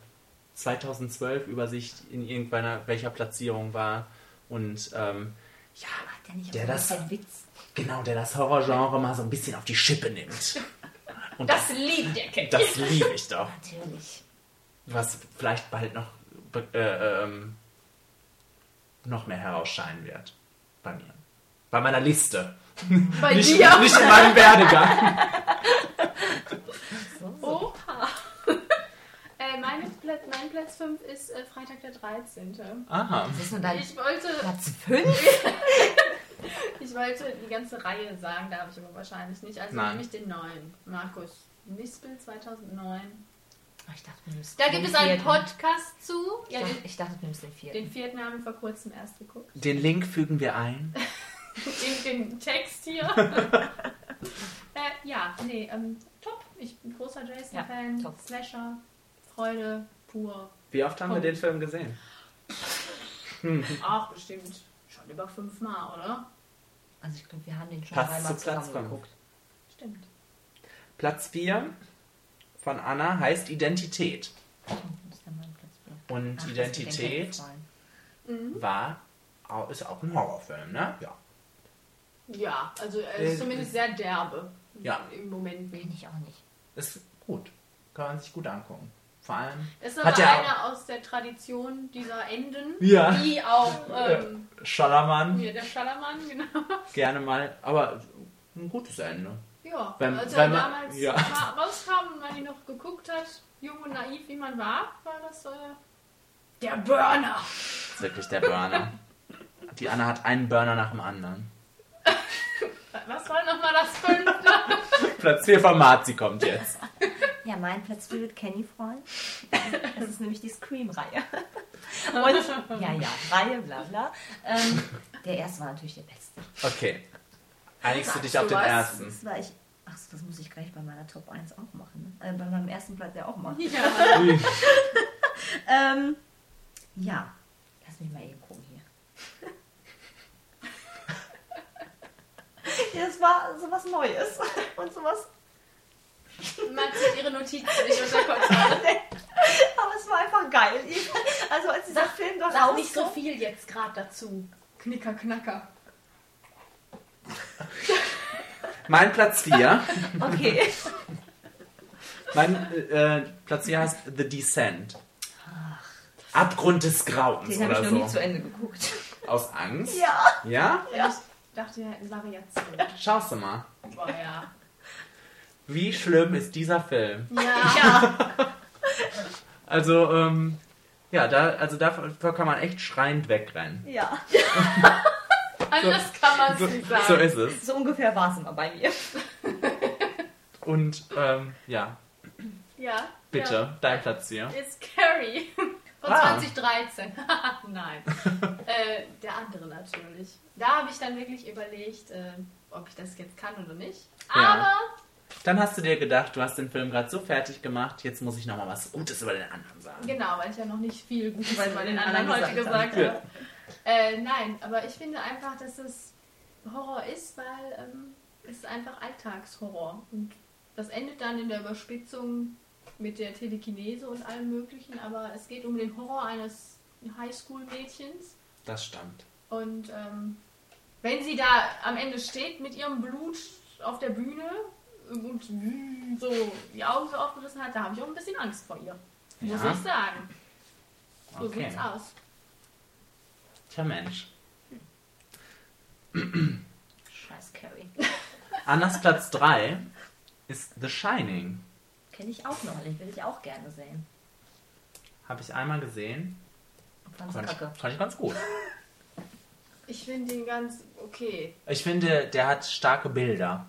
2012 Übersicht in irgendeiner welcher Platzierung war. Und ähm, ja, der nicht Der das- ein Witz? genau, der das Horrorgenre mal so ein bisschen auf die Schippe nimmt. Und Das liebt der Kind. das liebe ich doch. Natürlich. Was vielleicht bald noch, äh, ähm, noch mehr herausscheinen wird. Bei mir. Bei meiner Liste. Bei Nicht, dir. nicht in meinem Werdegang. Oha. äh, meine mein Platz 5 ist äh, Freitag der 13. Aha. Das ist nur dein Ich wollte, Platz 5? ich wollte die ganze Reihe sagen, darf ich aber wahrscheinlich nicht. Also Nein. nehme ich den neuen. Markus Mispel 2009. Ich dachte, du nimmst Da gibt es einen vierten. Podcast zu. Ich Ja, dachte, den, ich dachte, du nimmst den vierten. den vierten haben wir vor kurzem erst geguckt. Den Link fügen wir ein. In den Text hier. äh, ja, nee, ähm, top. Ich bin großer Jason-Fan. Ja, top. Slasher, Freude, pur. Wie oft haben wir Punkt. den Film gesehen? Ach, bestimmt schon über fünfmal, oder? Also ich glaube, wir haben den schon Passt dreimal zu Platz geguckt. Stimmt. Platz 4 von Anna heißt Identität. Das ist dann mein Platz fünf. Und Ach, Identität weggefallen. war, ist auch ein Horrorfilm, ne? Ja. Ja, also er Äh, ist zumindest sehr derbe. Ja. Im Moment Bin wenig. ich auch nicht. Ist gut. Kann man sich gut angucken. Vor allem Es ist Hat aber er einer aus der Tradition dieser Enden, Ja. die auch ähm, Schallermann hier der Schallermann, genau. gerne mal, aber ein gutes Ende. Ja, Wenn- als wenn er man- damals ja. rauskam und man ihn noch geguckt hat, jung und naiv wie man war, war das äh, der Burner. Das ist wirklich der Burner. Die Anna hat einen Burner nach dem anderen. Was war nochmal das fünfte? Platz 4 von Marzi kommt jetzt. Ja, mein Platz 4 wird Kenny freuen. Das ist nämlich die Scream-Reihe. Und, ja, ja, Reihe, bla bla. Ähm, der erste war natürlich der beste. Okay. Einigst du dich auf den was? ersten? Das war ich. Achso, das muss ich gleich bei meiner Top 1 auch machen. Ne? Äh, bei meinem ersten Platz ja auch machen. Ja. Ähm, ja, lass mich mal eben gucken hier. ja, es war sowas Neues und sowas. Man zieht ihre Notizen nicht unter Kontrolle. Aber es war einfach geil. Also als dieser Film doch Sag nicht so viel jetzt gerade dazu. Knicker, knacker. Mein Platz 4. Okay. Mein äh, Platz 4 heißt The Descent. Abgrund des Grauens Den habe ich oder noch nie so. zu Ende geguckt. Aus Angst? Ja. Ja? Ich dachte, wir hätten Variation. Schaust du mal. Boah, ja. Wie schlimm ist dieser Film? Ja. Also, ähm, ja, da, also dafür kann man echt schreiend wegrennen. Ja. Anders kann man es So, nicht sagen. so ist es. So ungefähr war es immer bei mir. Und, ähm, ja, ja. bitte, Ja. dein Platz hier. Ist Carrie. Von Ah. 2013. Nein. äh, der andere natürlich. Da habe ich dann wirklich überlegt, äh, ob ich das jetzt kann oder nicht. Ja. Aber Dann hast du dir gedacht, du hast den Film gerade so fertig gemacht, jetzt muss ich nochmal was Gutes über den anderen sagen. Genau, weil ich ja noch nicht viel Gutes über den anderen heute gesagt gesagt habe. Äh, nein, aber ich finde einfach, dass es Horror ist, weil ähm, es ist einfach Alltagshorror. Und das endet dann in der Überspitzung mit der Telekinese und allem möglichen, aber es geht um den Horror eines Highschool-Mädchens. Das stimmt. Und ähm, wenn sie da am Ende steht mit ihrem Blut auf der Bühne und so die Augen so aufgerissen hat, da habe ich auch ein bisschen Angst vor ihr. Muss Ja? ich sagen. So Okay. sieht's aus. Tja, Mensch. Scheiß Carrie. Annas Platz 3 ist The Shining. Kenne ich auch noch, den will ich auch gerne sehen. Habe ich einmal gesehen. Fand ich, fand ich ganz gut. Ich finde den ganz okay. Ich finde, der hat starke Bilder.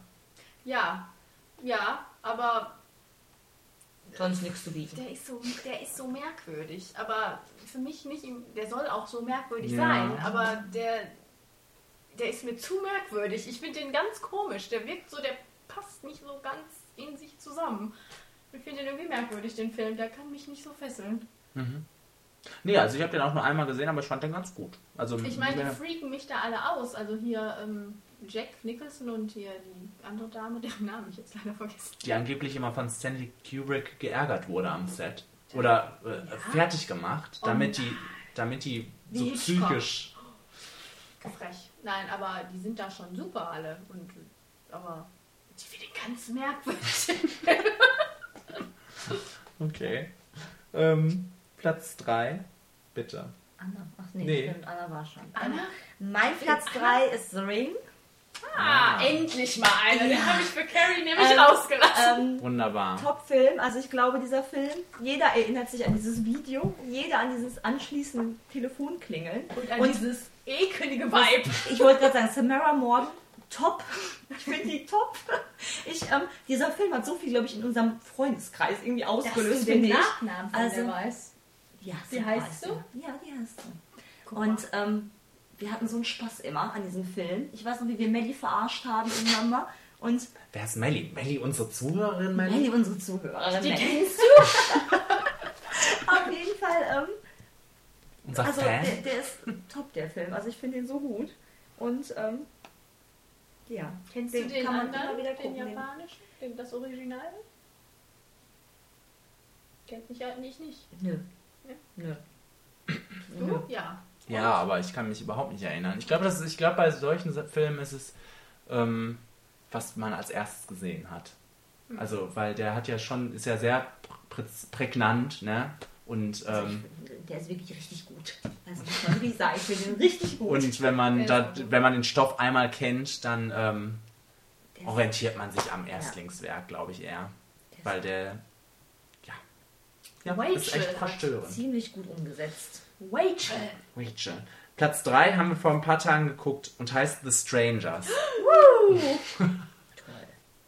Ja, ja, aber Sonst nichts zu bieten. der ist so, der ist so merkwürdig. Aber für mich nicht, der soll auch so merkwürdig Ja. sein. Aber der, der ist mir zu merkwürdig. Ich finde den ganz komisch. Der wirkt so, der passt nicht so ganz in sich zusammen. Ich finde den irgendwie merkwürdig, den Film. Der kann mich nicht so fesseln. Nee, also ich habe den auch nur einmal gesehen, aber ich fand den ganz gut. Also Ich meine, die freaken mich da alle aus. Also hier ähm, Jack Nicholson und hier die andere Dame, deren Namen ich jetzt leider vergessen. die angeblich immer von Stanley Kubrick geärgert wurde am Set. Oder äh, fertig gemacht, damit die, damit die so psychisch. Frech. Nein, aber die sind da schon super alle. Und, aber die finde ich ganz merkwürdig. Okay. Ähm, Platz 3, bitte. Anna. Ach nee, Nee. stimmt, Anna war schon. Anna? Mein Platz 3 ist The Ring. Ah, endlich mal einer. Den habe ich für Carrie nämlich Ähm, rausgelassen. Ähm, Wunderbar. Top-Film. Also ich glaube, dieser Film, jeder erinnert sich an dieses Video, jeder an dieses anschließende Telefonklingeln. Und an und- dieses ekelige Vibe. Ich wollte gerade sagen, Samara Morgan, top. Ich finde die top. Ich, ähm, dieser Film hat so viel, glaube ich, in unserem Freundeskreis irgendwie ausgelöst, finde ich. Nachnamen von Also- der weiß. Ja, Wie so heißt du? Ja, wie heißt du? Und ähm, wir hatten so einen Spaß immer an diesem Film. Ich weiß noch, wie wir Melly verarscht haben irgendwann mal. Und Wer ist Melly? Melly, unsere Zuhörerin, Melly? Melly, unsere Zuhörerin. Die Melly. kennst du? Auf jeden Fall, ähm, Unser also Fan? der, der ist top, der Film. Also ich finde ihn so gut. Und ähm, ja. Kennst Den du den kann man anderen, immer wieder den gucken, den- japanischen, den, das Original? Kennt mich halt nicht, nicht. Nö. Ja. Nö. Du? Nö. Ja. Ja, aber ich kann mich überhaupt nicht erinnern. Ich glaube, das ist- ich glaube, bei solchen Filmen ist es, ähm, was man als erstes gesehen hat. Also, weil der hat ja schon, ist ja sehr prä prägnant, ne? Und, Also ähm, ich, der ist wirklich richtig gut. Also muss man wirklich sagen, ich finde ihn richtig gut. und wenn man Der da, wenn man den Stoff einmal kennt, dann ähm, Der orientiert man sich am Erstlingswerk, glaube ich eher. Weil der, ja, ja, Rachel ist echt hat verstörend. ziemlich gut umgesetzt. Rachel. Rachel. Platz 3 haben wir vor ein paar Tagen geguckt und heißt The Strangers. Toll.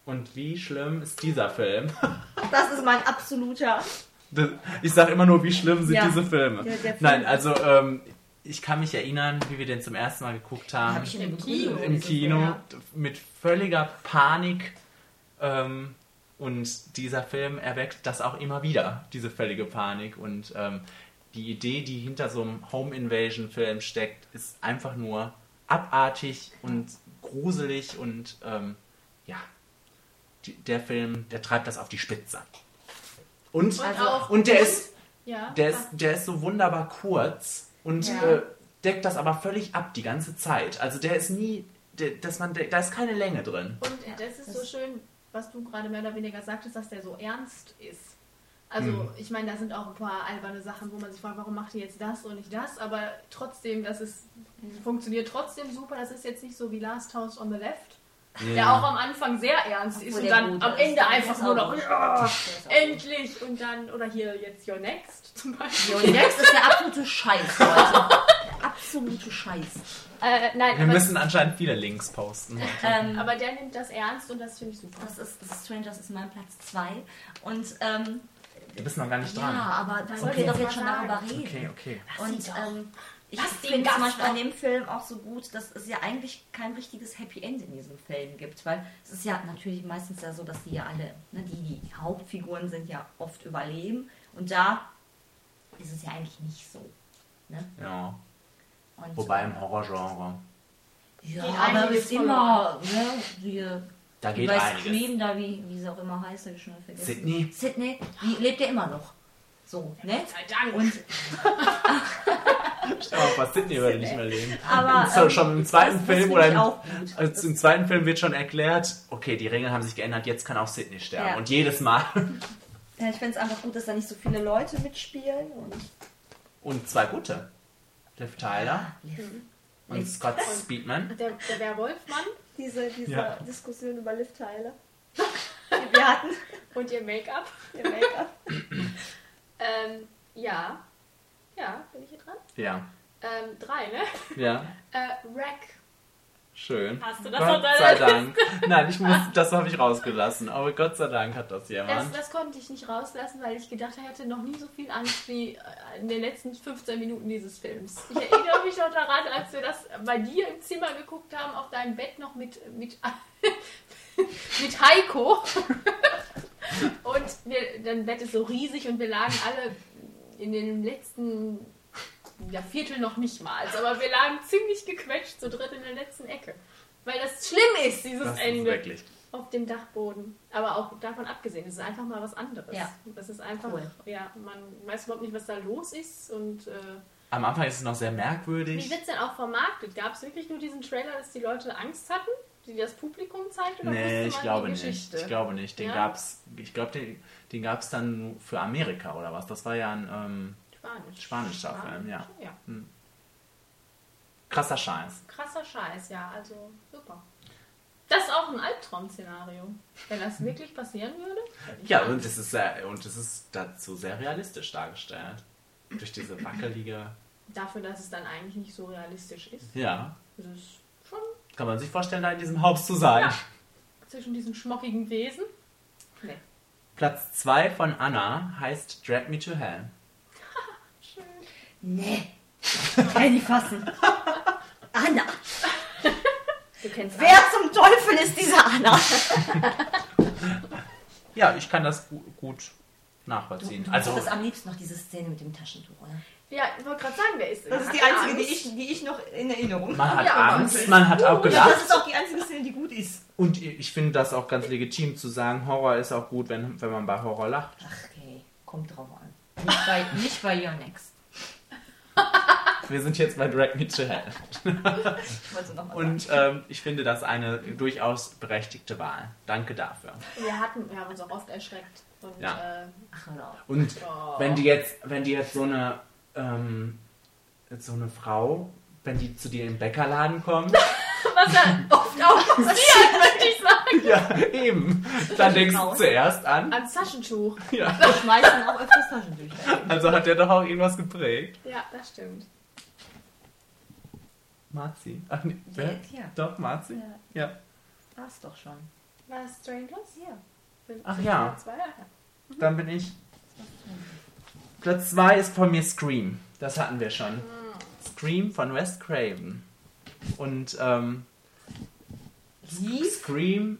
Und wie schlimm ist dieser Film? Das ist mein absoluter. Ich sag immer nur, wie schlimm sind Ja. diese Filme. Der Film Nein, also ähm, ich kann mich erinnern, wie wir den zum ersten Mal geguckt haben. Habe ich Im Kino. Im Kino mit völliger Panik. Ähm, und dieser Film erweckt das auch immer wieder, diese völlige Panik. Und ähm, die Idee, die hinter so einem Home Invasion Film steckt, ist einfach nur abartig und gruselig und ähm, ja, die, der Film, der treibt das auf die Spitze. Und, Und Also- auch. und der ist Ja. der ist, der ist so wunderbar kurz und Ja. äh, deckt das aber völlig ab die ganze Zeit. Also der ist nie, der, dass man, da ist keine Länge drin. Und das ist so schön, was du gerade mehr oder weniger sagtest, dass der so ernst ist. Also, Hm. ich meine, da sind auch ein paar alberne Sachen, wo man sich fragt, warum macht ihr jetzt das und nicht das? Aber trotzdem, das ist, funktioniert trotzdem super. Das ist jetzt nicht so wie Last House on the Left, der auch am Anfang sehr ernst ist Obwohl und der dann am ist. Ende Der einfach ist nur noch, ja, ist endlich und dann, oder hier jetzt Your Next zum Beispiel. Und jetzt ist der absolute Scheiß, Leute. Der absolute Scheiß. Äh, nein, Wir müssen anscheinend viele Links posten. Ähm, aber der nimmt das ernst und das finde ich super. das ist, das ist Strangers ist mein Platz 2. Und ähm, Du bist noch gar nicht ja, dran. aber da soll sollen wir doch jetzt schon darüber reden. Okay, okay. Und ähm, ich den finde zum Beispiel an dem Film auch so gut, dass es ja eigentlich kein richtiges Happy End in diesem Film gibt, weil es ist ja natürlich meistens ja so, dass die ja alle, ne, die, die Hauptfiguren sind ja oft überleben und da ist es ja eigentlich nicht so. Ne? Ja. Und, Wobei im Horrorgenre. ja, aber es ist immer, ne, die, Da geht bei einiges. Scream, da wie, wie sie auch immer heißt, habe ich schon mal vergessen. Sydney? Sydney, die lebt ja immer noch. So, ne? Sei Dank. Und Stell mal vor, Sydney würde nicht mehr leben. aber So, ähm, schon im zweiten Film oder ich im, also im zweiten Film wird schon erklärt, okay, die Regeln haben sich geändert, jetzt kann auch Sydney sterben. Ja. Und jedes Mal. Ja, ich finde es einfach gut, dass da nicht so viele Leute mitspielen. Und Und zwei gute. Liv Tyler Liv. und Scott Speedman. der, der Werwolfmann diese, diese Ja. Diskussion über Liv Tyler, wir hatten, und ihr Make-up. ihr Make-up. Ähm, ja. Ja, bin ich hier dran? Ja. Ähm, drei, ne? Ja. Äh, Rack. Schön. Hast du das Gott sei Dank. Nein, ich muss, das habe ich rausgelassen. Aber Gott sei Dank hat das Das, jemand. das konnte ich nicht rauslassen, weil ich gedacht ich hätte noch nie so viel Angst wie äh, in den letzten 15 Minuten dieses Films. Ich erinnere mich noch daran, als wir das bei dir im Zimmer geguckt haben, auf deinem Bett noch mit, mit, mit Heiko. Und wir, dein Bett ist so riesig und wir lagen alle in den letzten ja, Viertel noch nicht mal. Aber wir lagen ziemlich gequetscht, so dritt in der letzten Ecke. Weil das schlimm ist, dieses Das ist Ende wirklich. auf dem Dachboden. Aber auch davon abgesehen, es ist einfach mal was anderes. Ja. Das ist einfach, Cool. ja, man weiß überhaupt nicht, was da los ist und äh, Am Anfang ist es noch sehr wie merkwürdig. wird es denn auch vermarktet? Gab es wirklich nur diesen Trailer, dass die Leute Angst hatten, die das Publikum zeigt? Oder Nee, ich glaube nicht. Ich glaube nicht. Den Ja? gab's, ich glaube, den, den gab es dann nur für Amerika oder was. Das war ja ein ähm, Spanisch. spanischer Film, ja. ja. Krasser Scheiß. Krasser Scheiß, ja, also super. Das ist auch ein Albtraum-Szenario. Wenn das wirklich passieren würde. Ja, und es ist sehr, und es ist dazu sehr realistisch dargestellt. Durch diese wackelige. Dafür, dass es dann eigentlich nicht so realistisch ist. Ja. ist es schon Kann man sich vorstellen, da in diesem Haus zu sein. Ja. zwischen diesen schmockigen Wesen. Nee. Platz 2 von Anna heißt Drag Me to Hell. Nee. Kann ich nicht fassen. Anna. Du kennst Wer zum Teufel ist diese Anna? Ja, ich kann das gu gut nachvollziehen. Du Also, hattest am liebsten noch diese Szene mit dem Taschentuch, oder? Ja, ich wollte gerade sagen, wer ist Das ist die einzige, die ich, die ich noch in Erinnerung man hat Ja, Angst, das- man hat auch gelacht. das ist auch die einzige Szene, die gut ist. Und ich finde das auch ganz legitim zu sagen, Horror ist auch gut, wenn, wenn man bei Horror lacht. Ach, okay. Kommt drauf an. Nicht bei, nicht bei Your Next. Wir sind jetzt bei Drag Me to Hell. Und ähm, ich finde das eine durchaus berechtigte Wahl. Danke dafür. Wir hatten, wir haben uns auch oft erschreckt. Und Ja. äh, Ach, auf. Und Oh. wenn die jetzt, wenn die jetzt so eine, ähm, so eine Frau, wenn die zu dir im Bäckerladen kommt, was ja oft auch passiert, möchte ich sagen. ja, eben, dann denkst du zuerst an. Ans Taschentuch. Ja. Wir schmeißen auch öfters Taschentücher. Also hat der doch auch irgendwas geprägt. Ja, das stimmt. Marzi. Ach, nee, wer? Ja. Doch, Marzi? Ja. Ja. War's doch schon. War es Strangers? Ja. Ach ja. Zwei? Ja. Dann bin ich. Platz 2 ist von mir Scream. Das hatten wir schon. Scream von Wes Craven. Und ähm, Lief? Scream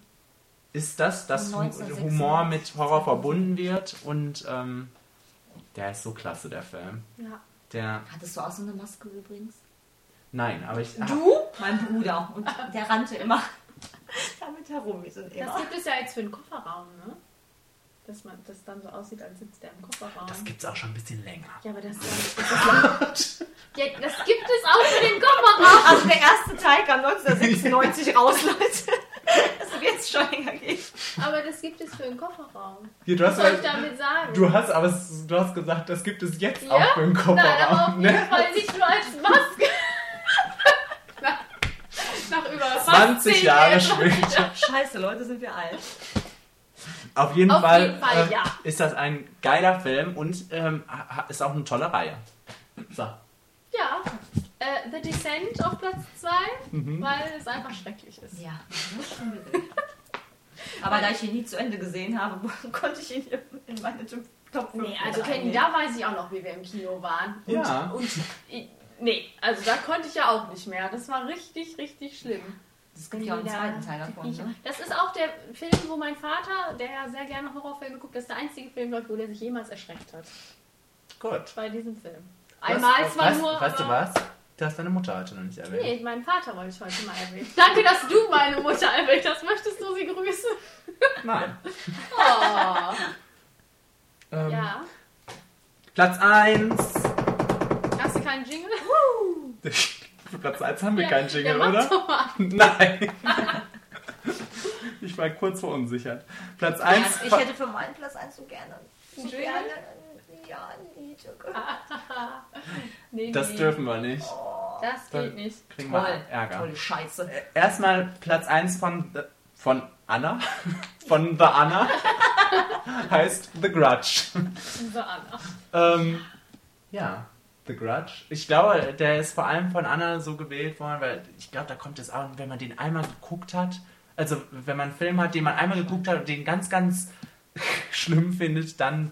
ist das, dass Hu- 1996. Humor mit Horror verbunden wird. Und ähm, der ist so klasse, der Film. ja. Der. Hattest du auch so eine Maske übrigens? Nein, aber ich. ah, Du? Mein Bruder. Und der rannte immer damit herum. Wir sind Das immer. gibt es ja jetzt für den Kofferraum, ne? Dass man das dann so aussieht, als sitzt der im Kofferraum. Das gibt's auch schon ein bisschen länger. ja, aber das, das, ist, ja, das gibt es auch für den Kofferraum. Also der erste Teil kam 1996 raus, Leute. Das wird jetzt schon länger geht. Aber das gibt es für den Kofferraum. Du, Was hast, soll ich damit sagen? du hast aber es- du hast gesagt, das gibt es jetzt Ja? auch für den Nein, aber auf Kofferraum. jeden Ne? Fall nicht nur als Maske. nach, nach über fast 20 10 Jahre Jahren. später. Scheiße, Leute, sind wir alt. Auf jeden Auf Fall, jeden Fall, äh, ja. ist das ein geiler Film und ähm, ist auch eine tolle Reihe. So. Ja, äh, The Descent auf Platz 2, Mhm. weil es einfach schrecklich ist. Ja. Aber da ich ihn nie zu Ende gesehen habe, konnte ich ihn in meine Top 5 Nee, also Kenny, da weiß ich auch noch, wie wir im Kino waren. Und, Ja. und nee, also da konnte ich ja auch nicht mehr. Das war richtig, richtig schlimm. Es gibt ja auch einen zweiten Teil davon. Ne? Das ist auch der Film, wo mein Vater, der ja sehr gerne Horrorfilme guckt, das ist der einzige Film, wo der sich jemals erschreckt hat. Gut. Bei diesem Film. Was- Einmal zwar weißt, nur. Weißt du was? Du hast deine Mutter heute noch nicht erwähnt. Nee, meinen Vater wollte ich heute mal erwähnen. Danke, dass du meine Mutter erwähnt hast. Möchtest du sie grüßen? Nein. Oh. Ähm, Ja. Platz 1. Hast du keinen Jingle? Platz 1 haben wir Ja, keinen Jingle, ja, mach oder? doch mal. Nein. ich war kurz verunsichert. Platz 1. Ich hätte für meinen Platz 1 so gerne. So Jingle? gerne. Ja, ein Lied. Nee, Das nee. dürfen wir nicht. Das Dann geht nicht. kriegen Toll. wir Ärger. Tolle Scheiße. Erstmal Platz 1 von, von Anna. Von The Anna. heißt The Grudge. So, Anna. Ähm, ja, The Grudge. Ich glaube, der ist vor allem von Anna so gewählt worden, weil ich glaube, da kommt es auch, wenn man den einmal geguckt hat, also wenn man einen Film hat, den man einmal geguckt hat und den ganz, ganz schlimm findet, dann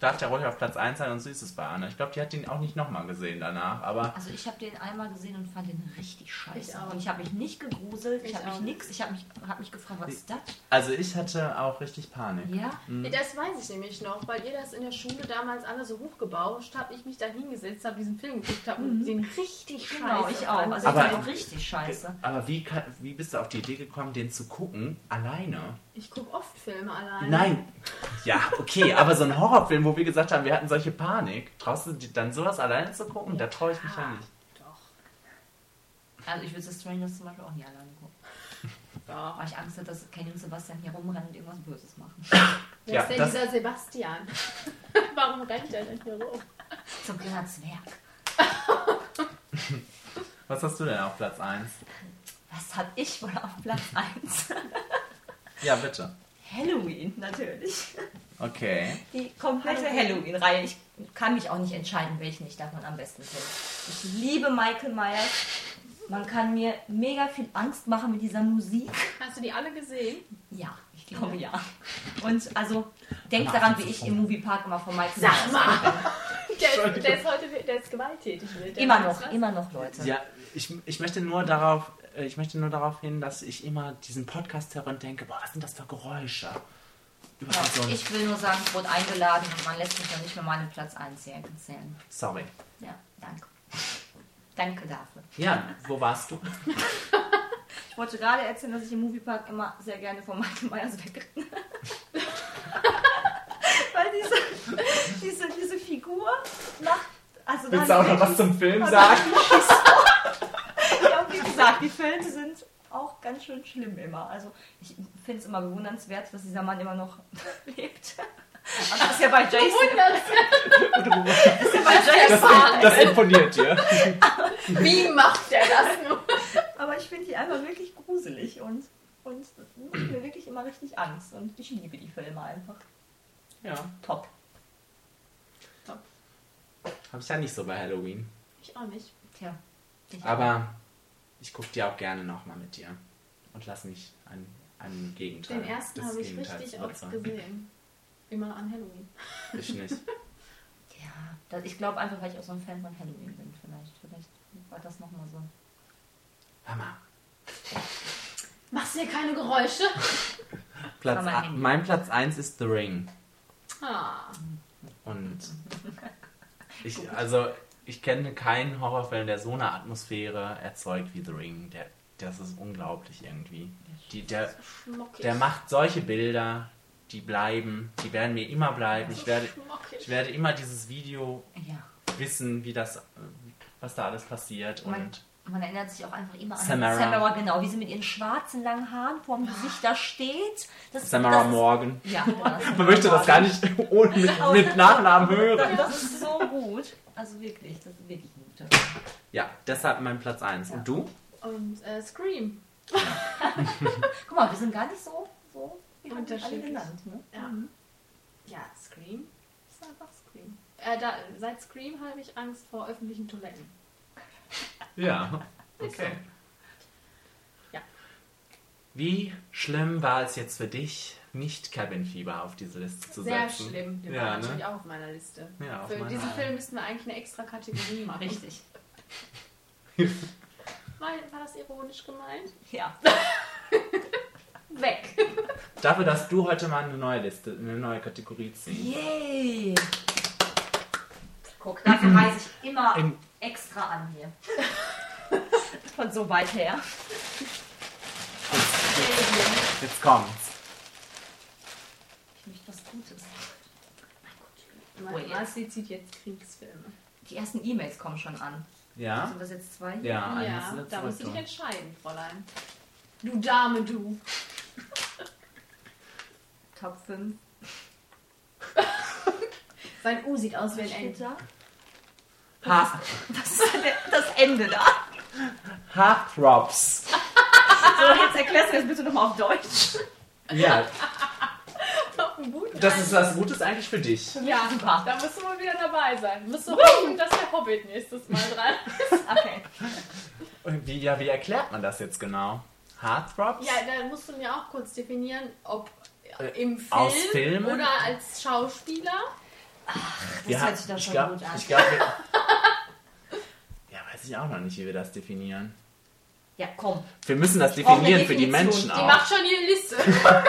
darf der ruhig auf Platz 1 sein und so ist es bei Anna. Ich glaube, die hat den auch nicht nochmal gesehen danach, aber Also ich habe den einmal gesehen und fand den richtig scheiße. Ich auch. und ich habe mich nicht gegruselt, ich, Ich habe mich nix, ich habe mich, hab mich gefragt, was ist das? also ich hatte auch richtig Panik. Ja? Mhm. Das weiß ich nämlich noch, weil ihr das in der Schule damals alle so hochgebauscht habt. Ich mich da hingesetzt habe, diesen Film geguckt habe und den richtig scheiße Genau, ich auch. Also Aber- ich fand den richtig scheiße. Aber wie, kann, wie bist du auf die Idee gekommen, den zu gucken, alleine? Ich gucke oft Filme alleine. Nein. Ja, okay, aber so ein Horrorfilm, wo wir gesagt haben, wir hatten solche Panik, traust du dir dann sowas alleine zu gucken? Da traue ich mich ja nicht. Doch. Also ich würde das Strangers zum Beispiel auch nie alleine gucken. Doch. Weil ich Angst hatte, dass Kenny und Sebastian hier rumrennen und irgendwas Böses machen. Wer Ja, ist denn das- dieser Sebastian? Warum rennt er denn hier rum? So ein kleiner Zwerg. Was hast du denn auf Platz 1? Was hab ich wohl auf Platz 1? Ja, bitte. Halloween, natürlich. Okay. Die komplette Halloween-Reihe. Ich kann mich auch nicht entscheiden, welchen ich davon am besten finde. Ich liebe Michael Myers. Man kann mir mega viel Angst machen mit dieser Musik. Hast du die alle gesehen? Ja, ich glaube ja. Und also, denkt daran, wie ich im Moviepark immer von Michael Sag Myers mal! Der ist, der ist heute der ist gewalttätig. Der Immer noch, was. immer noch, Leute. Ja, ich, ich möchte nur darauf, äh, ich möchte nur darauf hin, dass ich immer diesen Podcast höre und denke, boah, was sind das für Geräusche? Ja, ich will nur sagen, ich wurde eingeladen und man lässt mich noch nicht mehr meinen Platz 1 hier erzählen. Sorry. Ja, danke. Danke dafür. Ja, wo warst du? Ich wollte gerade erzählen, dass ich im Moviepark immer sehr gerne von Michael Myers wegrenne. Weil diese, diese, diese Figur macht. Also Willst du auch noch was zum Film sagen? Ja, wie gesagt, die Filme sind auch ganz schön schlimm immer. Also ich finde es immer bewundernswert, dass dieser Mann immer noch lebt. Aber das ist ja bei Jason. Das ist ja bei Das, Jason. das imponiert dir. Wie macht der das nur? Aber ich finde die einfach wirklich gruselig und, und das macht mir wirklich immer richtig Angst. Und ich liebe die Filme einfach. Ja. Top. Hab ich ja nicht so bei Halloween. Ich auch nicht. Tja. Ich Aber ich gucke die auch gerne nochmal mit dir. Und lass mich ein, ein Gegenteil. Den ersten habe ich Gegenteils richtig oft gesehen. Immer an Halloween. Ich nicht. Ja, das, ich glaube einfach, weil ich auch so ein Fan von Halloween bin. Vielleicht, vielleicht war das nochmal so. Hammer. Machst du hier keine Geräusche? Platz, Handy. mein Platz 1 ist The Ring. Ah. Und ich, also, ich kenne keinen Horrorfilm, der so eine Atmosphäre erzeugt wie The Ring. Der, das ist unglaublich irgendwie. Die, der, der macht solche Bilder, die bleiben, die werden mir immer bleiben. Ich werde, Schmockig. ich werde immer dieses Video Ja. wissen, wie das, was da alles passiert. Man- Und Man erinnert sich auch einfach immer an Samara. Samara, genau, wie sie mit ihren schwarzen langen Haaren vorm Gesicht da steht. Das, Samara das Morgan. Ja, genau, Man möchte das gar nicht ohne mit, mit Nachnamen hören. Das ist so gut. Also wirklich, das ist wirklich ein guter. Ja, deshalb mein Platz 1. Und du? Und äh, Scream. Guck mal, wir sind gar nicht so, so wir alle Unterschiedlich. genannt. Ne? Ja. Ja, Scream. Ist einfach Scream. Äh, da, seit Scream habe ich Angst vor öffentlichen Toiletten. Ja. Okay. Ja. Wie schlimm war es jetzt für dich, nicht Cabin Fever auf diese Liste zu Sehr setzen? schlimm. Der Ja, war ne? natürlich auch auf meiner Liste. Ja, auf Für meiner diesen. Film müssten wir eigentlich eine extra Kategorie machen. Richtig. War, war das ironisch gemeint? Ja. Weg. Dafür, dass du heute mal eine neue Liste, eine neue Kategorie ziehst. Yay! Guck, dafür reise ich immer In- extra an hier. Von so weit her. Jetzt kommt's. Ich möchte was Gutes. Mein Marci zieht jetzt Kriegsfilme. Die ersten E-Mails kommen schon an. Ja? Sind das jetzt zwei? Ja, Ja, da musst du dich entscheiden, Fräulein. Du Dame, du. Top 5. Sein U sieht aus wie ein steht Ente. da? Ha Was ist das Ende da? Heartthrobs. So, jetzt erklärst du das bitte nochmal auf Deutsch. Ja, Guten das ist was Gutes eigentlich für dich. Ja, Super. da musst du mal wieder dabei sein. Musst du hoffen, dass der Hobbit nächstes Mal dran ist. Okay. Und Wie, ja, wie erklärt man das jetzt genau? Heartthrobs? Ja, da musst du mir auch kurz definieren, ob Äh, im Film aus Filmen? oder als Schauspieler. Das hört sich ich schon glaub, gut an. Ich glaube, ja, weiß ich auch noch nicht, wie wir das definieren. Ja, komm. Wir müssen das definieren für die. Menschen Die auch. macht schon ihre Liste.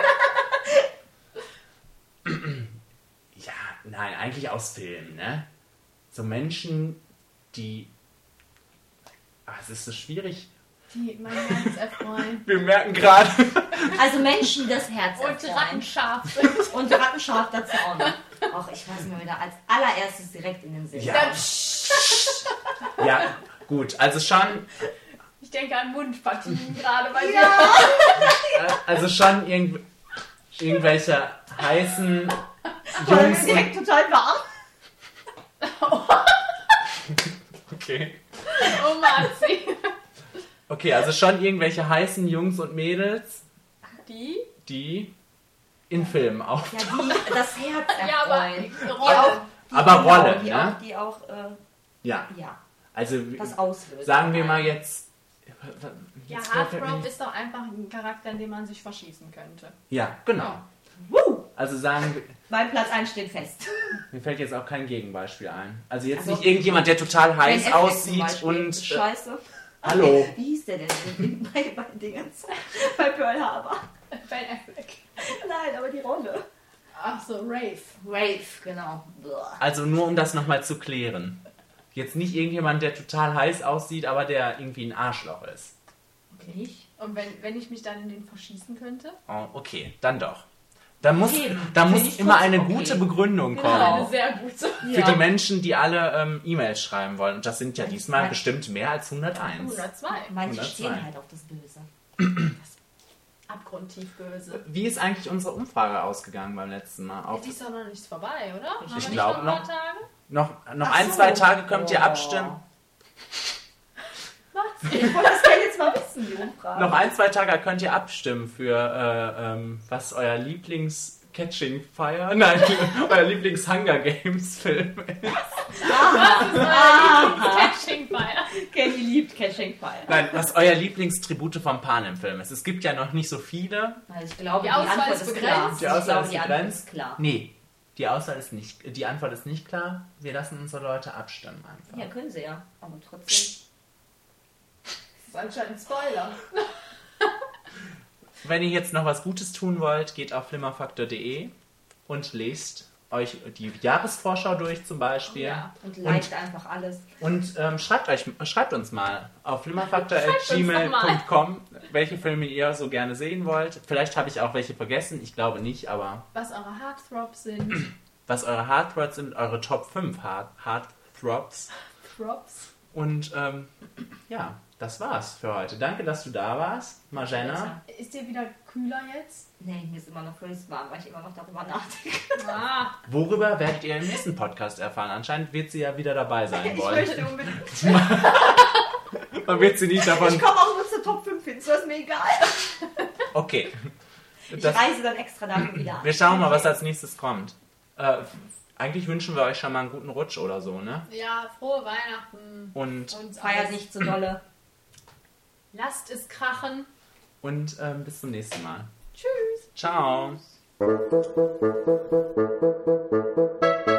Ja, nein, eigentlich aus Filmen, ne? So Menschen, die. Ah, es ist so schwierig. Die mein Herz erfreuen. Wir merken gerade. Also Menschen, das Herz Und erfreuen. Rattenscharf. Und Rattenscharf dazu auch noch. Ach, ich weiß mir wieder als allererstes direkt in den Sinn. Ja. Ja, gut, also schon, ich denke an Mundpartien gerade bei äh, also schon irgendw irgendwelche heißen Mir direkt total warm. Okay. Oh Marzi. Okay, also schon irgendwelche heißen Jungs und Mädels, Die? die in Filmen auf. Ja, die das Herz Ja, aber die auch, die, Aber genau, Rolle, die ne? auch, die auch, äh, Ja, ja, also das auslösen. sagen wir mal jetzt. Ja, jetzt mir Heartthrob ist doch einfach ein Charakter, in dem man sich verschießen könnte. Ja, genau. Woo! Also sagen wir. Mein Platz 1 steht fest. Mir fällt jetzt auch kein Gegenbeispiel ein. Also jetzt Also, nicht irgendjemand, der total heiß aussieht und. Äh, Scheiße. hallo. Wie hieß der denn bei, bei Dingens? Bei Pearl Harbor. Ben Affleck. Nein, aber die Rolle. Ach so, Rafe. Rafe, genau. Blah. Also nur um das nochmal zu klären. Jetzt nicht irgendjemand, der total heiß aussieht, aber der irgendwie ein Arschloch ist. Nicht? Und wenn, wenn ich mich dann in den verschießen könnte? Oh, okay, dann doch. Da muss, Okay, da muss immer eine okay. gute Begründung Genau. kommen. Eine sehr gute. Für die Menschen, die alle ähm, E-Mails schreiben wollen. Und das sind ja diesmal Nein. bestimmt mehr als 101. 102. Manche 102. stehen halt auf das Böse. Abgrundtief böse. Wie ist eigentlich unsere Umfrage ausgegangen beim letzten Mal? Ja, Auf die ist doch noch nicht vorbei, oder? Haben Ich nicht glaub noch noch. Noch Ach ein, so. zwei Tage könnt ihr Oh. Abstimmen. Ich wollte das gerne jetzt mal wissen, die Umfrage. Noch ein, zwei Tage könnt ihr abstimmen für äh, ähm, was euer Lieblings Catching Fire, nein, euer Lieblings Hunger Games Film ist. Catching Fire. Kenny liebt Catching Fire. Nein, was euer Lieblingstribute vom Panem Film ist. Es gibt ja noch nicht so viele. Also ich glaube, Die die, Auswahl Antwort ist ist begrenzt. klar. Die Auswahl ist begrenzt. ist klar. Nee, die Auswahl ist nicht, die Antwort ist nicht klar. Wir lassen unsere Leute abstimmen einfach. Ja, können sie ja. Aber trotzdem. Das ist anscheinend ein Spoiler. Wenn ihr jetzt noch was Gutes tun wollt, geht auf flimmerfaktor.de und lest euch die Jahresvorschau durch zum Beispiel. Ja. Und liked einfach alles. Und ähm, schreibt, euch, schreibt uns mal auf flimmerfaktor.gmail.com, welche Filme ihr so gerne sehen wollt. Vielleicht habe ich auch welche vergessen, ich glaube nicht, aber Was eure Heartthrobs sind. was eure Heartthrobs sind, eure Top 5 Heart, Heartthrobs. Throbs. Und ähm, ja, das war's für heute. Danke, dass du da warst, Marjana. Ist dir wieder kühler jetzt? Nee, mir ist immer noch völlig warm, weil ich immer noch darüber nachdenke. Ah, Worüber werdet ihr im nächsten Podcast erfahren? Anscheinend wird sie ja wieder dabei sein Ich wollen. möchte unbedingt. Man wird sie nicht davon. Ich komme auch nur zur Top 5 hin, so ist mir egal. Okay. Ich Das, reise dann extra dafür wieder an. wir schauen mal, was als nächstes kommt. Äh, eigentlich wünschen wir euch schon mal einen guten Rutsch oder so, ne? ja, frohe Weihnachten. Und, Und Feiert nicht so dolle. Lasst es krachen. und ähm, bis zum nächsten Mal. Tschüss. Ciao. You.